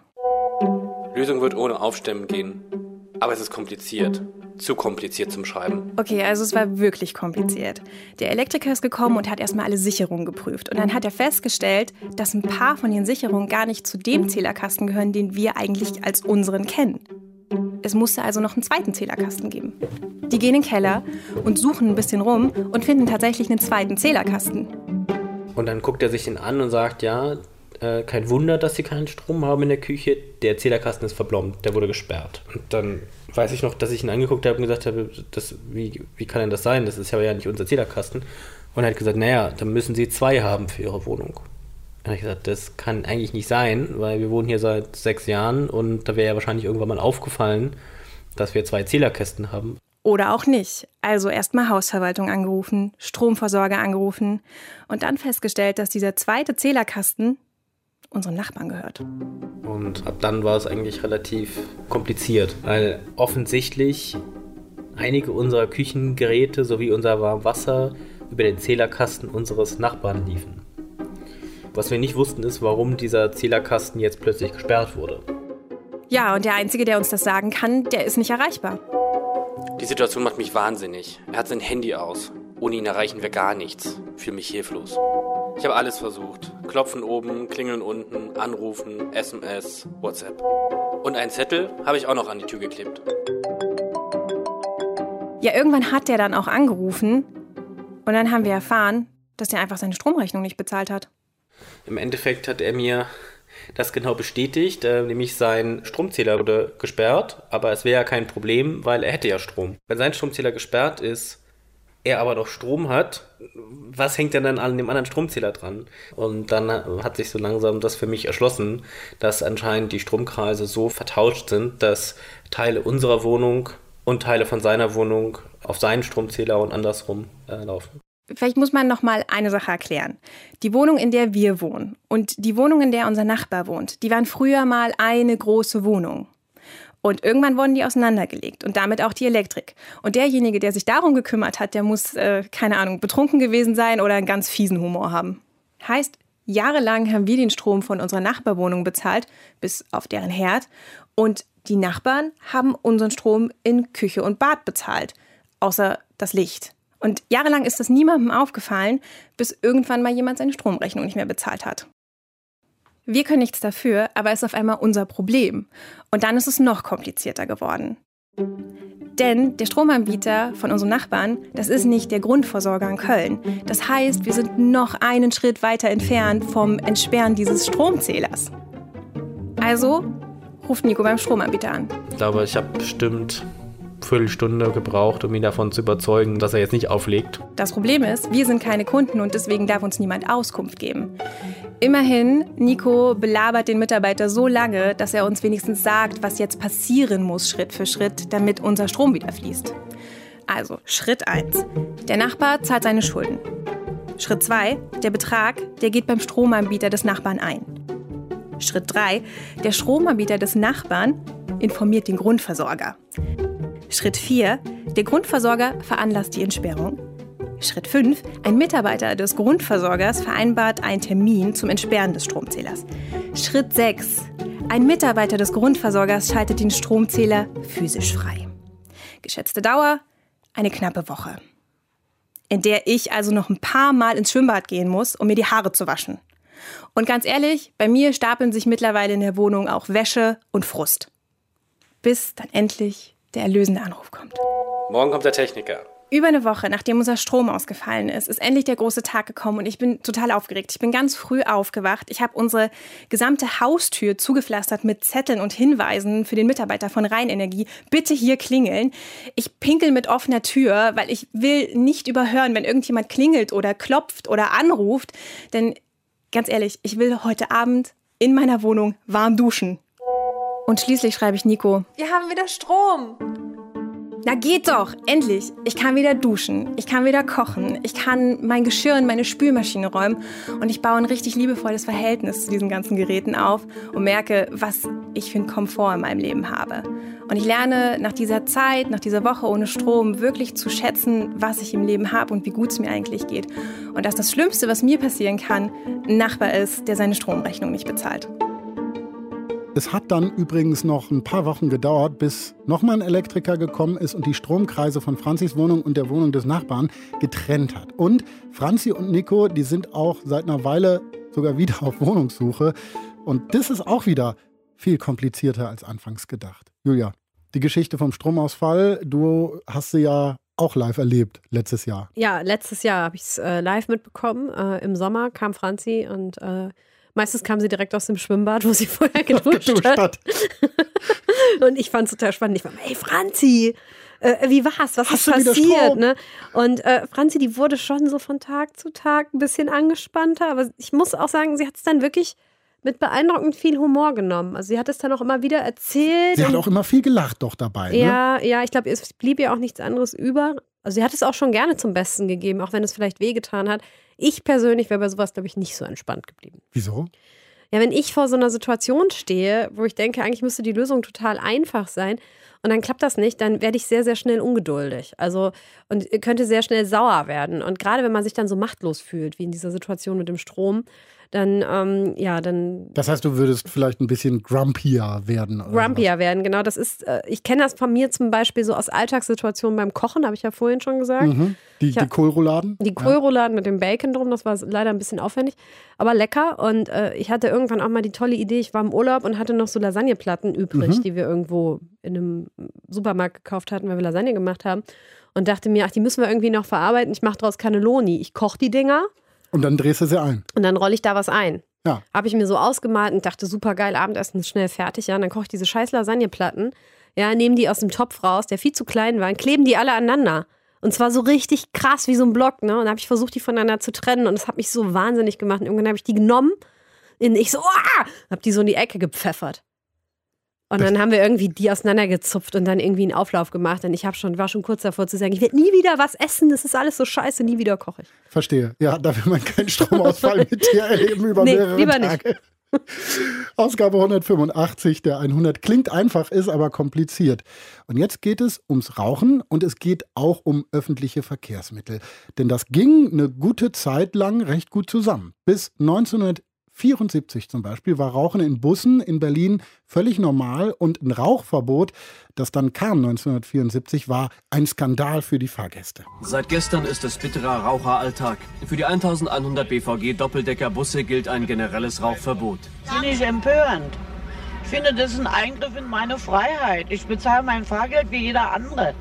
Lösung wird ohne Aufstemmen gehen. Aber es ist kompliziert. Zu kompliziert zum Schreiben. Okay, also es war wirklich kompliziert. Der Elektriker ist gekommen und hat erstmal alle Sicherungen geprüft. Und dann hat er festgestellt, dass ein paar von den Sicherungen gar nicht zu dem Zählerkasten gehören, den wir eigentlich als unseren kennen. Es musste also noch einen zweiten Zählerkasten geben. Die gehen in den Keller und suchen ein bisschen rum und finden tatsächlich einen zweiten Zählerkasten. Und dann guckt er sich den an und sagt, ja, äh, kein Wunder, dass sie keinen Strom haben in der Küche. Der Zählerkasten ist verblombt, der wurde gesperrt. Und dann weiß ich noch, dass ich ihn angeguckt habe und gesagt habe, das, wie, wie kann denn das sein? Das ist ja nicht unser Zählerkasten. Und er hat gesagt, naja, dann müssen sie zwei haben für ihre Wohnung. Und ich gesagt, das kann eigentlich nicht sein, weil wir wohnen hier seit sechs Jahren und da wäre ja wahrscheinlich irgendwann mal aufgefallen, dass wir zwei Zählerkästen haben. Oder auch nicht. Also erstmal Hausverwaltung angerufen, Stromversorger angerufen und dann festgestellt, dass dieser zweite Zählerkasten unseren Nachbarn gehört. Und ab dann war es eigentlich relativ kompliziert, weil offensichtlich einige unserer Küchengeräte sowie unser Warmwasser über den Zählerkasten unseres Nachbarn liefen. Was wir nicht wussten, ist, warum dieser Zählerkasten jetzt plötzlich gesperrt wurde. Ja, und der Einzige, der uns das sagen kann, der ist nicht erreichbar. Die Situation macht mich wahnsinnig. Er hat sein Handy aus. Ohne ihn erreichen wir gar nichts. Fühle mich hilflos. Ich habe alles versucht. Klopfen oben, klingeln unten, anrufen, SMS, WhatsApp. Und einen Zettel habe ich auch noch an die Tür geklebt. Ja, irgendwann hat der dann auch angerufen und dann haben wir erfahren, dass der einfach seine Stromrechnung nicht bezahlt hat. Im Endeffekt hat er mir das genau bestätigt, äh, nämlich sein Stromzähler wurde gesperrt, aber es wäre ja kein Problem, weil er hätte ja Strom. Wenn sein Stromzähler gesperrt ist, er aber noch Strom hat, was hängt denn dann an dem anderen Stromzähler dran? Und dann hat sich so langsam das für mich erschlossen, dass anscheinend die Stromkreise so vertauscht sind, dass Teile unserer Wohnung und Teile von seiner Wohnung auf seinen Stromzähler und andersrum äh, laufen. Vielleicht muss man noch mal eine Sache erklären. Die Wohnung, in der wir wohnen und die Wohnung, in der unser Nachbar wohnt, die waren früher mal eine große Wohnung. Und irgendwann wurden die auseinandergelegt und damit auch die Elektrik. Und derjenige, der sich darum gekümmert hat, der muss, äh, keine Ahnung, betrunken gewesen sein oder einen ganz fiesen Humor haben. Heißt, jahrelang haben wir den Strom von unserer Nachbarwohnung bezahlt, bis auf deren Herd. Und die Nachbarn haben unseren Strom in Küche und Bad bezahlt, außer das Licht. Und jahrelang ist das niemandem aufgefallen, bis irgendwann mal jemand seine Stromrechnung nicht mehr bezahlt hat. Wir können nichts dafür, aber es ist auf einmal unser Problem. Und dann ist es noch komplizierter geworden. Denn der Stromanbieter von unserem Nachbarn, das ist nicht der Grundversorger in Köln. Das heißt, wir sind noch einen Schritt weiter entfernt vom Entsperren dieses Stromzählers. Also ruft Nico beim Stromanbieter an. Ich glaube, ich habe bestimmt Viertelstunde gebraucht, um ihn davon zu überzeugen, dass er jetzt nicht auflegt. Das Problem ist, wir sind keine Kunden und deswegen darf uns niemand Auskunft geben. Immerhin, Nico belabert den Mitarbeiter so lange, dass er uns wenigstens sagt, was jetzt passieren muss, Schritt für Schritt, damit unser Strom wieder fließt. Also, Schritt 1. Der Nachbar zahlt seine Schulden. Schritt 2. Der Betrag, der geht beim Stromanbieter des Nachbarn ein. Schritt 3. Der Stromanbieter des Nachbarn informiert den Grundversorger. Schritt 4. Der Grundversorger veranlasst die Entsperrung. Schritt 5. Ein Mitarbeiter des Grundversorgers vereinbart einen Termin zum Entsperren des Stromzählers. Schritt 6. Ein Mitarbeiter des Grundversorgers schaltet den Stromzähler physisch frei. Geschätzte Dauer eine knappe Woche. In der ich also noch ein paar Mal ins Schwimmbad gehen muss, um mir die Haare zu waschen. Und ganz ehrlich, bei mir stapeln sich mittlerweile in der Wohnung auch Wäsche und Frust. Bis dann endlich der erlösende Anruf kommt. Morgen kommt der Techniker. Über eine Woche, nachdem unser Strom ausgefallen ist, ist endlich der große Tag gekommen und ich bin total aufgeregt. Ich bin ganz früh aufgewacht. Ich habe unsere gesamte Haustür zugepflastert mit Zetteln und Hinweisen für den Mitarbeiter von Rheinenergie. Bitte hier klingeln. Ich pinkel mit offener Tür, weil ich will nicht überhören, wenn irgendjemand klingelt oder klopft oder anruft. Denn ganz ehrlich, ich will heute Abend in meiner Wohnung warm duschen. Und schließlich schreibe ich Nico. Wir haben wieder Strom. Na geht doch, endlich. Ich kann wieder duschen, ich kann wieder kochen, ich kann mein Geschirr in meine Spülmaschine räumen und ich baue ein richtig liebevolles Verhältnis zu diesen ganzen Geräten auf und merke, was ich für einen Komfort in meinem Leben habe. Und ich lerne nach dieser Zeit, nach dieser Woche ohne Strom wirklich zu schätzen, was ich im Leben habe und wie gut es mir eigentlich geht. Und dass das Schlimmste, was mir passieren kann, ein Nachbar ist, der seine Stromrechnung nicht bezahlt. Es hat dann übrigens noch ein paar Wochen gedauert, bis nochmal ein Elektriker gekommen ist und die Stromkreise von Franzis Wohnung und der Wohnung des Nachbarn getrennt hat. Und Franzi und Nico, die sind auch seit einer Weile sogar wieder auf Wohnungssuche. Und das ist auch wieder viel komplizierter als anfangs gedacht. Julia, die Geschichte vom Stromausfall, du hast sie ja auch live erlebt letztes Jahr. Ja, letztes Jahr habe ich es äh, live mitbekommen. Äh, Im Sommer kam Franzi und äh, Meistens kam sie direkt aus dem Schwimmbad, wo sie *laughs* vorher geduscht, geduscht hat. und ich fand es total spannend. Ich war, hey Franzi, äh, wie war's? Was Hast ist passiert? Ne? Und äh, Franzi, die wurde schon so von Tag zu Tag ein bisschen angespannter. Aber ich muss auch sagen, sie hat es dann wirklich mit beeindruckend viel Humor genommen. Also sie hat es dann auch immer wieder erzählt. Sie hat auch immer viel gelacht doch dabei. Ne? Ja, ja, ich glaube, es blieb ihr auch nichts anderes über. Also sie hat es auch schon gerne zum Besten gegeben, auch wenn es vielleicht wehgetan hat. Ich persönlich wäre bei sowas, glaube ich, nicht so entspannt geblieben. Wieso? Ja, wenn ich vor so einer Situation stehe, wo ich denke, eigentlich müsste die Lösung total einfach sein und dann klappt das nicht, dann werde ich sehr, sehr schnell ungeduldig. Also und könnte sehr schnell sauer werden. Und gerade wenn man sich dann so machtlos fühlt, wie in dieser Situation mit dem Strom, dann, ähm, ja, dann. Das heißt, du würdest vielleicht ein bisschen grumpier werden. grumpier was? werden, genau. Das ist, äh, ich kenne das von mir zum Beispiel so aus Alltagssituationen beim Kochen, habe ich ja vorhin schon gesagt. Mhm. Die, die Kohlrouladen? Die Kohlrouladen ja. mit dem Bacon drum, das war leider ein bisschen aufwendig, aber lecker. Und äh, ich hatte irgendwann auch mal die tolle Idee, ich war im Urlaub und hatte noch so Lasagneplatten übrig, mhm. die wir irgendwo in einem Supermarkt gekauft hatten, weil wir Lasagne gemacht haben. Und dachte mir, ach, die müssen wir irgendwie noch verarbeiten. Ich mache daraus Cannelloni. Ich koche die Dinger und dann drehst du sie ein. Und dann rolle ich da was ein. Ja. Habe ich mir so ausgemalt und dachte, super geil, Abendessen ist schnell fertig. Ja, und dann koche ich diese scheiß Lasagneplatten, ja, nehme die aus dem Topf raus, der viel zu klein war, und kleben die alle aneinander. Und zwar so richtig krass wie so ein Block, ne? Und dann habe ich versucht, die voneinander zu trennen und das hat mich so wahnsinnig gemacht. Und irgendwann habe ich die genommen und ich so, ah! Hab die so in die Ecke gepfeffert. Und dann haben wir irgendwie die auseinandergezupft und dann irgendwie einen Auflauf gemacht. Und ich habe schon, war schon kurz davor zu sagen, ich werde nie wieder was essen, das ist alles so scheiße, nie wieder koche ich. Verstehe. Ja, da will man keinen Stromausfall mit dir erleben über nee, mehrere lieber Tage. Nicht. Ausgabe 185 der 100 klingt einfach, ist aber kompliziert. Und jetzt geht es ums Rauchen und es geht auch um öffentliche Verkehrsmittel. Denn das ging eine gute Zeit lang recht gut zusammen. Bis 19 74 zum Beispiel war Rauchen in Bussen in Berlin völlig normal und ein Rauchverbot, das dann kam 1974, war ein Skandal für die Fahrgäste. Seit gestern ist es bitterer Raucheralltag. Für die 1100 BVG Doppeldeckerbusse gilt ein generelles Rauchverbot. Finde ich empörend. Ich finde, das ist ein Eingriff in meine Freiheit. Ich bezahle mein Fahrgeld wie jeder andere.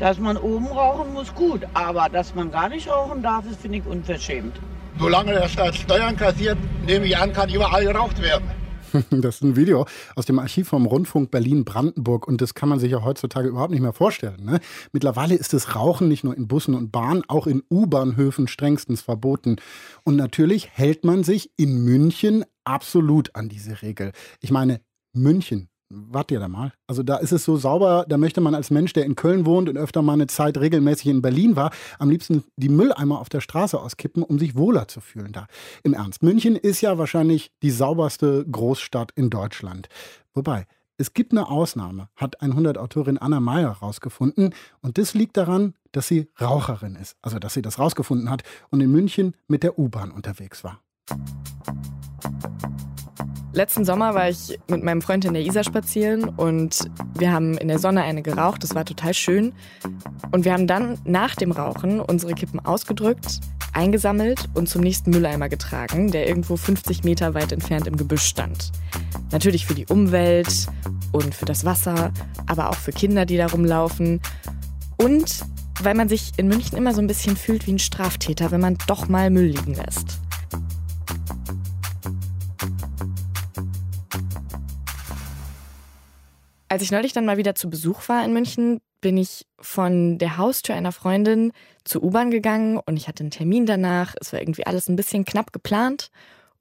Dass man oben rauchen muss, gut. Aber dass man gar nicht rauchen darf, das finde ich unverschämt. Solange der Staat Steuern kassiert, nehme ich an, kann überall geraucht werden. *laughs* Das ist ein Video aus dem Archiv vom Rundfunk Berlin-Brandenburg und das kann man sich ja heutzutage überhaupt nicht mehr vorstellen. Ne? Mittlerweile ist das Rauchen nicht nur in Bussen und Bahnen, auch in U-Bahnhöfen strengstens verboten. Und natürlich hält man sich in München absolut an diese Regel. Ich meine, München, Wart ihr da mal? Also da ist es so sauber, da möchte man als Mensch, der in Köln wohnt und öfter mal eine Zeit regelmäßig in Berlin war, am liebsten die Mülleimer auf der Straße auskippen, um sich wohler zu fühlen da. Im Ernst, München ist ja wahrscheinlich die sauberste Großstadt in Deutschland. Wobei, es gibt eine Ausnahme, hat 100-Autorin Anna Meyer rausgefunden. Und das liegt daran, dass sie Raucherin ist. Also, dass sie das rausgefunden hat und in München mit der U-Bahn unterwegs war. Letzten Sommer war ich mit meinem Freund in der Isar spazieren und wir haben in der Sonne eine geraucht. Das war total schön. Und wir haben dann nach dem Rauchen unsere Kippen ausgedrückt, eingesammelt und zum nächsten Mülleimer getragen, der irgendwo 50 Meter weit entfernt im Gebüsch stand. Natürlich für die Umwelt und für das Wasser, aber auch für Kinder, die da rumlaufen. Und weil man sich in München immer so ein bisschen fühlt wie ein Straftäter, wenn man doch mal Müll liegen lässt. Als ich neulich dann mal wieder zu Besuch war in München, bin ich von der Haustür einer Freundin zur U-Bahn gegangen und ich hatte einen Termin danach. Es war irgendwie alles ein bisschen knapp geplant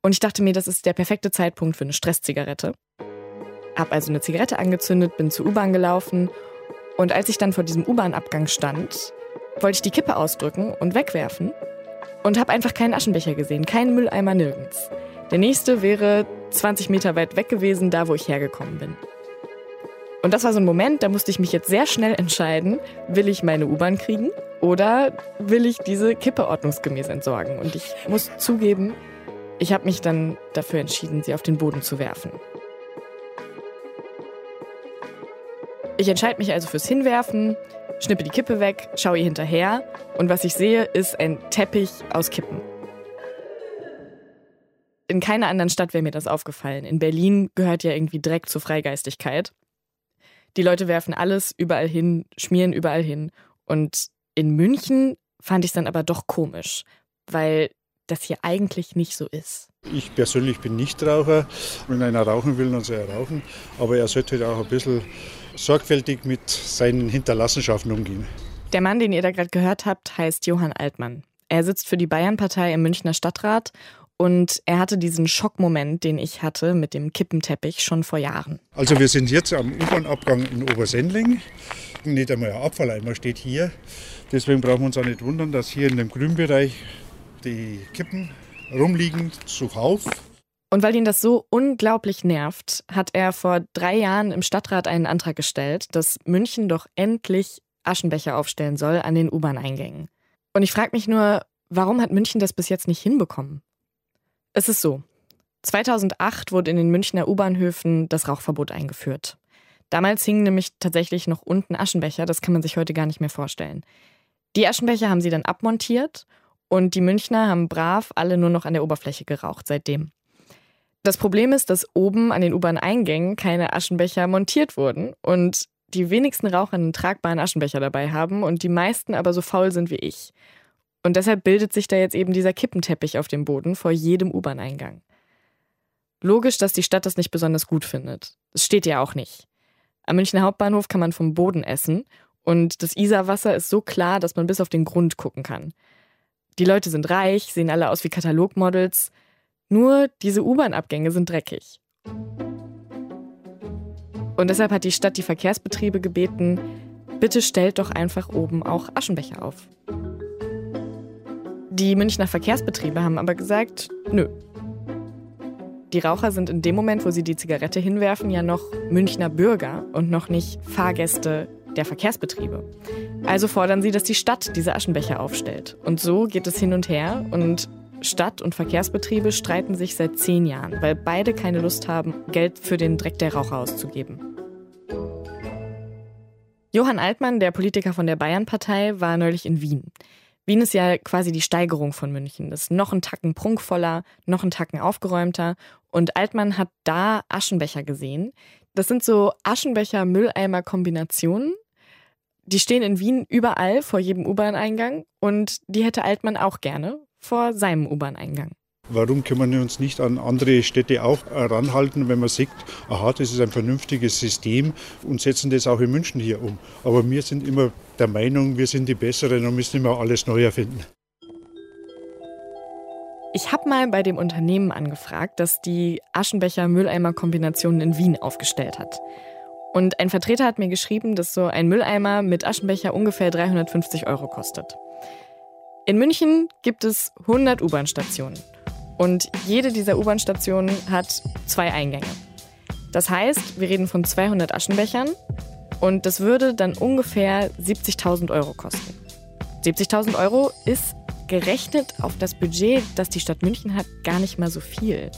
und ich dachte mir, das ist der perfekte Zeitpunkt für eine Stresszigarette. Hab also eine Zigarette angezündet, bin zur U-Bahn gelaufen und als ich dann vor diesem U-Bahn-Abgang stand, wollte ich die Kippe ausdrücken und wegwerfen und habe einfach keinen Aschenbecher gesehen, keinen Mülleimer nirgends. Der nächste wäre 20 Meter weit weg gewesen, da wo ich hergekommen bin. Und das war so ein Moment, da musste ich mich jetzt sehr schnell entscheiden, will ich meine U-Bahn kriegen oder will ich diese Kippe ordnungsgemäß entsorgen. Und ich muss zugeben, ich habe mich dann dafür entschieden, sie auf den Boden zu werfen. Ich entscheide mich also fürs Hinwerfen, schnippe die Kippe weg, schaue ihr hinterher und was ich sehe, ist ein Teppich aus Kippen. In keiner anderen Stadt wäre mir das aufgefallen. In Berlin gehört ja irgendwie Dreck zur Freigeistigkeit. Die Leute werfen alles überall hin, schmieren überall hin. Und in München fand ich es dann aber doch komisch, weil das hier eigentlich nicht so ist. Ich persönlich bin Nichtraucher. Wenn einer rauchen will, dann soll er rauchen. Aber er sollte halt auch ein bisschen sorgfältig mit seinen Hinterlassenschaften umgehen. Der Mann, den ihr da gerade gehört habt, heißt Johann Altmann. Er sitzt für die Bayernpartei im Münchner Stadtrat und er hatte diesen Schockmoment, den ich hatte mit dem Kippenteppich schon vor Jahren. Also wir sind jetzt am U-Bahn-Abgang in Obersendling. Nicht einmal ein Abfalleimer steht hier. Deswegen brauchen wir uns auch nicht wundern, dass hier in dem Grünbereich die Kippen rumliegen zuhauf. Und weil ihn das so unglaublich nervt, hat er vor drei Jahren im Stadtrat einen Antrag gestellt, dass München doch endlich Aschenbecher aufstellen soll an den U-Bahn-Eingängen. Und ich frage mich nur, warum hat München das bis jetzt nicht hinbekommen? Es ist so. 2008 wurde in den Münchner U-Bahnhöfen das Rauchverbot eingeführt. Damals hingen nämlich tatsächlich noch unten Aschenbecher, das kann man sich heute gar nicht mehr vorstellen. Die Aschenbecher haben sie dann abmontiert und die Münchner haben brav alle nur noch an der Oberfläche geraucht seitdem. Das Problem ist, dass oben an den U-Bahn-Eingängen keine Aschenbecher montiert wurden und die wenigsten Raucher einen tragbaren Aschenbecher dabei haben und die meisten aber so faul sind wie ich. Und deshalb bildet sich da jetzt eben dieser Kippenteppich auf dem Boden vor jedem U-Bahn-Eingang. Logisch, dass die Stadt das nicht besonders gut findet. Das steht ja auch nicht. Am Münchner Hauptbahnhof kann man vom Boden essen und das Isarwasser ist so klar, dass man bis auf den Grund gucken kann. Die Leute sind reich, sehen alle aus wie Katalogmodels, nur diese U-Bahn-Abgänge sind dreckig. Und deshalb hat die Stadt die Verkehrsbetriebe gebeten, bitte stellt doch einfach oben auch Aschenbecher auf. Die Münchner Verkehrsbetriebe haben aber gesagt, nö. Die Raucher sind in dem Moment, wo sie die Zigarette hinwerfen, ja noch Münchner Bürger und noch nicht Fahrgäste der Verkehrsbetriebe. Also fordern sie, dass die Stadt diese Aschenbecher aufstellt. Und so geht es hin und her und Stadt und Verkehrsbetriebe streiten sich seit zehn Jahren, weil beide keine Lust haben, Geld für den Dreck der Raucher auszugeben. Johann Altmann, der Politiker von der Bayernpartei, war neulich in Wien. Wien ist ja quasi die Steigerung von München. Das ist noch ein Tacken prunkvoller, noch ein Tacken aufgeräumter. Und Altmann hat da Aschenbecher gesehen. Das sind so Aschenbecher-Mülleimer-Kombinationen. Die stehen in Wien überall vor jedem U-Bahn-Eingang und die hätte Altmann auch gerne vor seinem U-Bahn-Eingang. Warum können wir uns nicht an andere Städte auch ranhalten, wenn man sieht, aha, das ist ein vernünftiges System und setzen das auch in München hier um. Aber wir sind immer der Meinung, wir sind die Besseren und müssen immer alles neu erfinden. Ich habe mal bei dem Unternehmen angefragt, das die Aschenbecher-Mülleimer-Kombinationen in Wien aufgestellt hat. Und ein Vertreter hat mir geschrieben, dass so ein Mülleimer mit Aschenbecher ungefähr 350 Euro kostet. In München gibt es 100 U-Bahn-Stationen. Und jede dieser U-Bahn-Stationen hat zwei Eingänge. Das heißt, wir reden von 200 Aschenbechern und das würde dann ungefähr 70.000 Euro kosten. 70.000 Euro ist gerechnet auf das Budget, das die Stadt München hat, gar nicht mal so viel.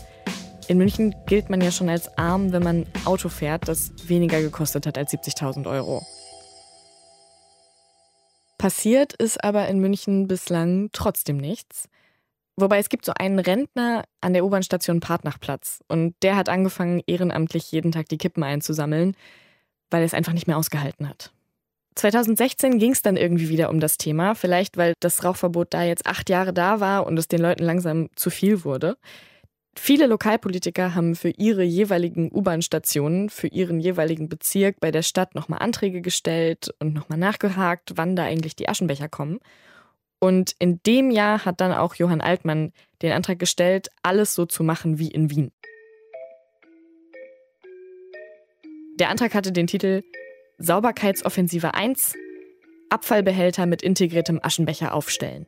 In München gilt man ja schon als arm, wenn man Auto fährt, das weniger gekostet hat als 70.000 Euro. Passiert ist aber in München bislang trotzdem nichts. Wobei es gibt so einen Rentner an der U-Bahn-Station Partnachplatz und der hat angefangen, ehrenamtlich jeden Tag die Kippen einzusammeln, weil er es einfach nicht mehr ausgehalten hat. 2016 ging es dann irgendwie wieder um das Thema, vielleicht weil das Rauchverbot da jetzt acht Jahre da war und es den Leuten langsam zu viel wurde. Viele Lokalpolitiker haben für ihre jeweiligen U-Bahn-Stationen, für ihren jeweiligen Bezirk bei der Stadt nochmal Anträge gestellt und nochmal nachgehakt, wann da eigentlich die Aschenbecher kommen. Und in dem Jahr hat dann auch Johann Altmann den Antrag gestellt, alles so zu machen wie in Wien. Der Antrag hatte den Titel Sauberkeitsoffensive 1 Abfallbehälter mit integriertem Aschenbecher aufstellen.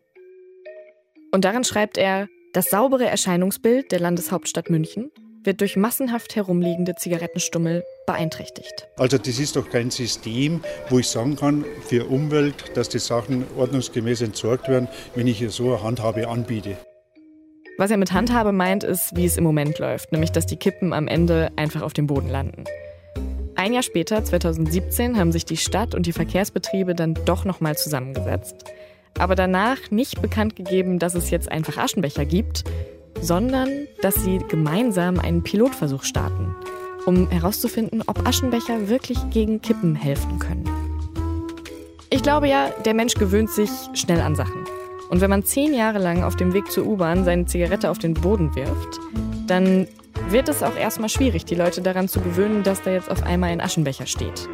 Und darin schreibt er, das saubere Erscheinungsbild der Landeshauptstadt München wird durch massenhaft herumliegende Zigarettenstummel beeinträchtigt. Also das ist doch kein System, wo ich sagen kann, für Umwelt, dass die Sachen ordnungsgemäß entsorgt werden, wenn ich hier so eine Handhabe anbiete. Was er mit Handhabe meint, ist, wie es im Moment läuft, nämlich dass die Kippen am Ende einfach auf dem Boden landen. Ein Jahr später, 2017, haben sich die Stadt und die Verkehrsbetriebe dann doch nochmal zusammengesetzt. Aber danach nicht bekannt gegeben, dass es jetzt einfach Aschenbecher gibt, sondern dass sie gemeinsam einen Pilotversuch starten, um herauszufinden, ob Aschenbecher wirklich gegen Kippen helfen können. Ich glaube ja, der Mensch gewöhnt sich schnell an Sachen. Und wenn man zehn Jahre lang auf dem Weg zur U-Bahn seine Zigarette auf den Boden wirft, dann wird es auch erstmal schwierig, die Leute daran zu gewöhnen, dass da jetzt auf einmal ein Aschenbecher steht.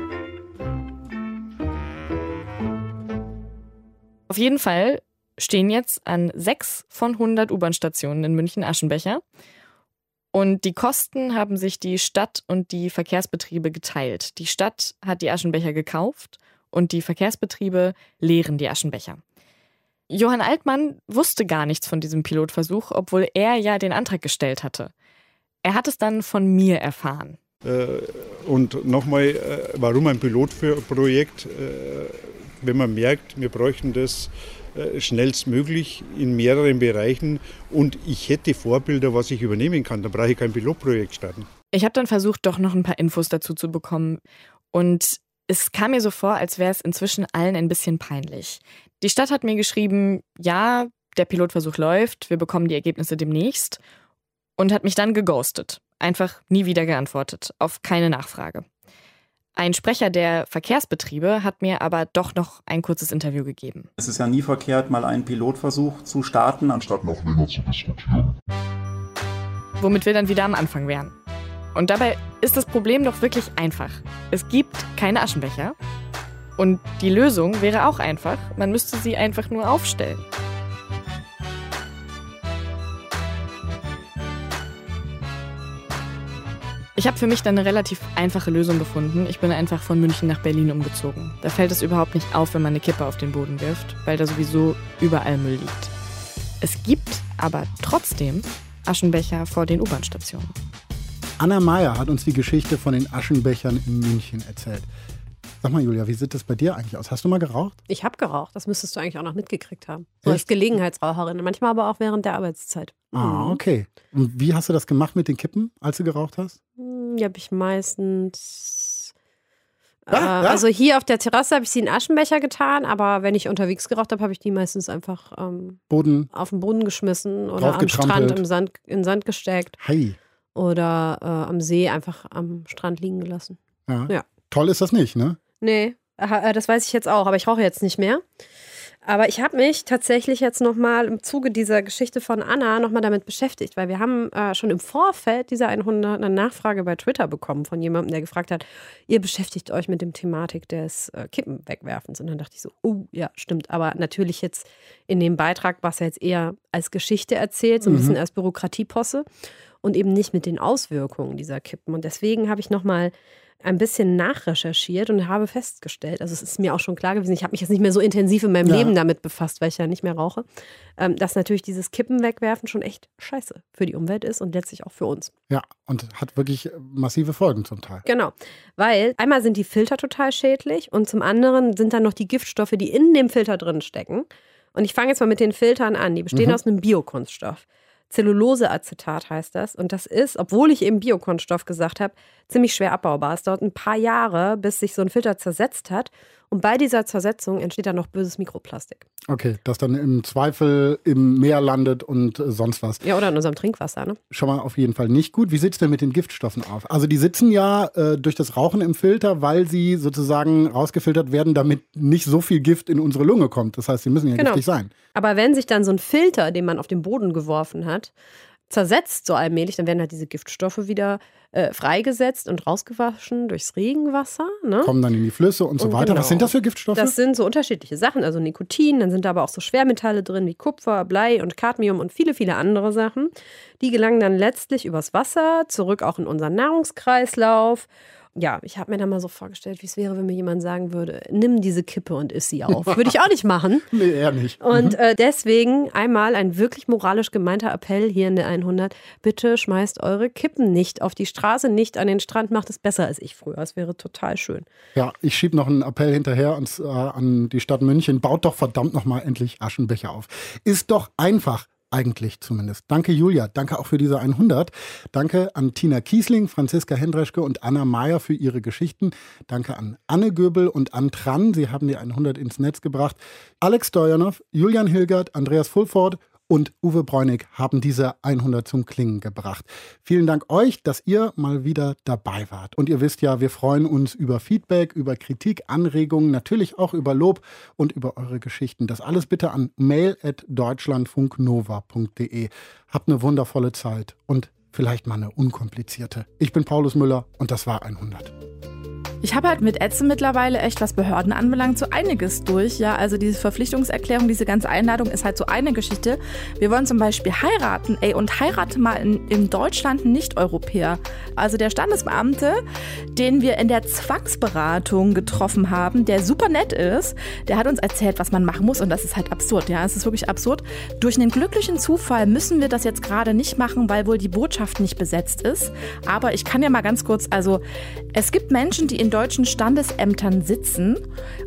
Auf jeden Fall stehen jetzt an sechs von 100 U-Bahn-Stationen in München Aschenbecher. Und die Kosten haben sich die Stadt und die Verkehrsbetriebe geteilt. Die Stadt hat die Aschenbecher gekauft und die Verkehrsbetriebe leeren die Aschenbecher. Johann Altmann wusste gar nichts von diesem Pilotversuch, obwohl er ja den Antrag gestellt hatte. Er hat es dann von mir erfahren. Äh, und nochmal, äh, warum ein Pilotprojekt? Äh, wenn man merkt, wir bräuchten das schnellstmöglich in mehreren Bereichen und ich hätte Vorbilder, was ich übernehmen kann, dann brauche ich kein Pilotprojekt starten. Ich habe dann versucht, doch noch ein paar Infos dazu zu bekommen und es kam mir so vor, als wäre es inzwischen allen ein bisschen peinlich. Die Stadt hat mir geschrieben, ja, der Pilotversuch läuft, wir bekommen die Ergebnisse demnächst und hat mich dann geghostet. Einfach nie wieder geantwortet, auf keine Nachfrage. Ein Sprecher der Verkehrsbetriebe hat mir aber doch noch ein kurzes Interview gegeben. Es ist ja nie verkehrt, mal einen Pilotversuch zu starten, anstatt noch länger zu diskutieren. Womit wir dann wieder am Anfang wären. Und dabei ist das Problem doch wirklich einfach. Es gibt keine Aschenbecher. Und die Lösung wäre auch einfach. Man müsste sie einfach nur aufstellen. Ich habe für mich dann eine relativ einfache Lösung gefunden. Ich bin einfach von München nach Berlin umgezogen. Da fällt es überhaupt nicht auf, wenn man eine Kippe auf den Boden wirft, weil da sowieso überall Müll liegt. Es gibt aber trotzdem Aschenbecher vor den U-Bahn-Stationen. Anna Meyer hat uns die Geschichte von den Aschenbechern in München erzählt. Sag mal, Julia, wie sieht das bei dir eigentlich aus? Hast du mal geraucht? Ich habe geraucht. Das müsstest du eigentlich auch noch mitgekriegt haben. So als Gelegenheitsraucherin. Manchmal aber auch während der Arbeitszeit. Ah, mhm. okay. Und wie hast du das gemacht mit den Kippen, als du geraucht hast? Hm, die habe ich meistens. Ah, ja? Also hier auf der Terrasse habe ich sie in Aschenbecher getan, aber wenn ich unterwegs geraucht habe, habe ich die meistens einfach ähm, Boden. auf den Boden geschmissen oder am Strand im Sand, in Sand gesteckt. Hi. Oder äh, am See einfach am Strand liegen gelassen. Ja. ja. Toll ist das nicht, ne? Nee, äh, das weiß ich jetzt auch, aber ich rauche jetzt nicht mehr. Aber ich habe mich tatsächlich jetzt nochmal im Zuge dieser Geschichte von Anna nochmal damit beschäftigt, weil wir haben äh, schon im Vorfeld dieser 100 eine Nachfrage bei Twitter bekommen von jemandem, der gefragt hat, ihr beschäftigt euch mit dem Thematik des äh, Kippenwegwerfens. Und dann dachte ich so, oh ja, stimmt. Aber natürlich jetzt in dem Beitrag es ja jetzt eher als Geschichte erzählt, so ein mhm. bisschen als Bürokratieposse und eben nicht mit den Auswirkungen dieser Kippen. Und deswegen habe ich nochmal ein bisschen nachrecherchiert und habe festgestellt, also es ist mir auch schon klar gewesen, ich habe mich jetzt nicht mehr so intensiv in meinem ja. Leben damit befasst, weil ich ja nicht mehr rauche, ähm, dass natürlich dieses Kippen wegwerfen schon echt scheiße für die Umwelt ist und letztlich auch für uns. Ja, und hat wirklich massive Folgen zum Teil. Genau, weil einmal sind die Filter total schädlich und zum anderen sind dann noch die Giftstoffe, die in dem Filter drin stecken. Und ich fange jetzt mal mit den Filtern an. Die bestehen mhm. aus einem Biokunststoff. Zelluloseacetat heißt das. Und das ist, obwohl ich eben Biokunststoff gesagt habe, ziemlich schwer abbaubar. Es dauert ein paar Jahre, bis sich so ein Filter zersetzt hat. Und bei dieser Zersetzung entsteht dann noch böses Mikroplastik. Okay, das dann im Zweifel im Meer landet und äh, sonst was. Ja, oder in unserem Trinkwasser, ne? Schon mal auf jeden Fall nicht gut. Wie sieht es denn mit den Giftstoffen auf? Also die sitzen ja äh, durch das Rauchen im Filter, weil sie sozusagen rausgefiltert werden, damit nicht so viel Gift in unsere Lunge kommt. Das heißt, sie müssen ja genau. giftig sein. Aber wenn sich dann so ein Filter, den man auf den Boden geworfen hat, zersetzt so allmählich, dann werden halt diese Giftstoffe wieder äh, freigesetzt und rausgewaschen durchs Regenwasser. Ne? Kommen dann in die Flüsse und so und weiter. Genau. Was sind das für Giftstoffe? Das sind so unterschiedliche Sachen, also Nikotin, dann sind da aber auch so Schwermetalle drin wie Kupfer, Blei und Cadmium und viele, viele andere Sachen. Die gelangen dann letztlich übers Wasser zurück auch in unseren Nahrungskreislauf ja, ich habe mir da mal so vorgestellt, wie es wäre, wenn mir jemand sagen würde, nimm diese Kippe und iss sie auf. Würde ich auch nicht machen. *laughs* nee, eher nicht. Und mhm. äh, deswegen einmal ein wirklich moralisch gemeinter Appell hier in der 100. Bitte schmeißt eure Kippen nicht auf die Straße, nicht an den Strand. Macht es besser als ich früher. Es wäre total schön. Ja, ich schiebe noch einen Appell hinterher ans, äh, an die Stadt München. Baut doch verdammt nochmal endlich Aschenbecher auf. Ist doch einfach. Eigentlich zumindest. Danke, Julia. Danke auch für diese 100. Danke an Tina Kiesling, Franziska Hendreschke und Anna Meyer für ihre Geschichten. Danke an Anne Göbel und an Tran. Sie haben die 100 ins Netz gebracht. Alex Stojanov, Julian Hilgert, Andreas Fulford und Uwe Bräunig haben diese 100 zum Klingen gebracht. Vielen Dank euch, dass ihr mal wieder dabei wart. Und ihr wisst ja, wir freuen uns über Feedback, über Kritik, Anregungen, natürlich auch über Lob und über eure Geschichten. Das alles bitte an mail.deutschlandfunknova.de. Habt eine wundervolle Zeit und vielleicht mal eine unkomplizierte. Ich bin Paulus Müller und das war 100. Ich habe halt mit Ätzen mittlerweile echt, was Behörden anbelangt, so einiges durch. Ja, also diese Verpflichtungserklärung, diese ganze Einladung ist halt so eine Geschichte. Wir wollen zum Beispiel heiraten, ey, und heirate mal in, in Deutschland Nicht-Europäer. Also der Standesbeamte, den wir in der Zwangsberatung getroffen haben, der super nett ist, der hat uns erzählt, was man machen muss und das ist halt absurd. Ja, es ist wirklich absurd. Durch einen glücklichen Zufall müssen wir das jetzt gerade nicht machen, weil wohl die Botschaft nicht besetzt ist. Aber ich kann ja mal ganz kurz, also es gibt Menschen, die in deutschen Standesämtern sitzen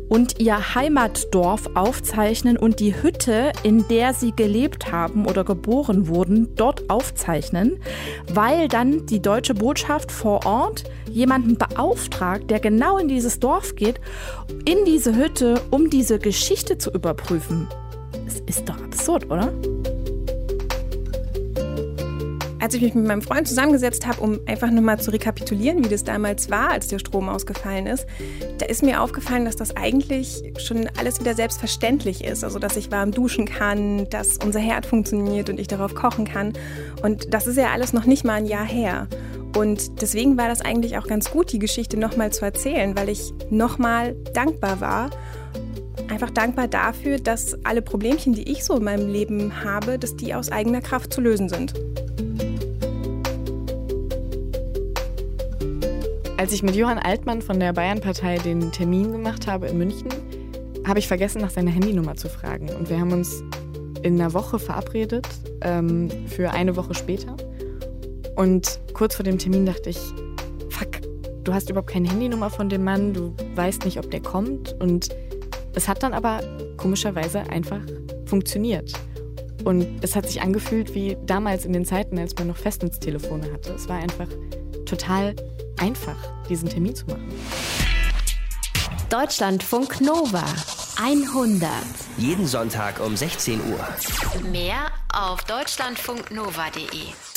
und ihr Heimatdorf aufzeichnen und die Hütte, in der sie gelebt haben oder geboren wurden, dort aufzeichnen, weil dann die deutsche Botschaft vor Ort jemanden beauftragt, der genau in dieses Dorf geht, in diese Hütte, um diese Geschichte zu überprüfen. Es ist doch absurd, oder? Als ich mich mit meinem Freund zusammengesetzt habe, um einfach nochmal zu rekapitulieren, wie das damals war, als der Strom ausgefallen ist, da ist mir aufgefallen, dass das eigentlich schon alles wieder selbstverständlich ist. Also, dass ich warm duschen kann, dass unser Herd funktioniert und ich darauf kochen kann. Und das ist ja alles noch nicht mal ein Jahr her. Und deswegen war das eigentlich auch ganz gut, die Geschichte nochmal zu erzählen, weil ich nochmal dankbar war einfach dankbar dafür, dass alle Problemchen, die ich so in meinem Leben habe, dass die aus eigener Kraft zu lösen sind. Als ich mit Johann Altmann von der Bayernpartei den Termin gemacht habe in München, habe ich vergessen, nach seiner Handynummer zu fragen. Und wir haben uns in einer Woche verabredet, ähm, für eine Woche später. Und kurz vor dem Termin dachte ich, fuck, du hast überhaupt keine Handynummer von dem Mann, du weißt nicht, ob der kommt. Und es hat dann aber komischerweise einfach funktioniert. Und es hat sich angefühlt wie damals in den Zeiten, als man noch Festnetztelefone hatte. Es war einfach total einfach, diesen Termin zu machen. Deutschlandfunk Nova 100. Jeden Sonntag um 16 Uhr. Mehr auf deutschlandfunknova.de.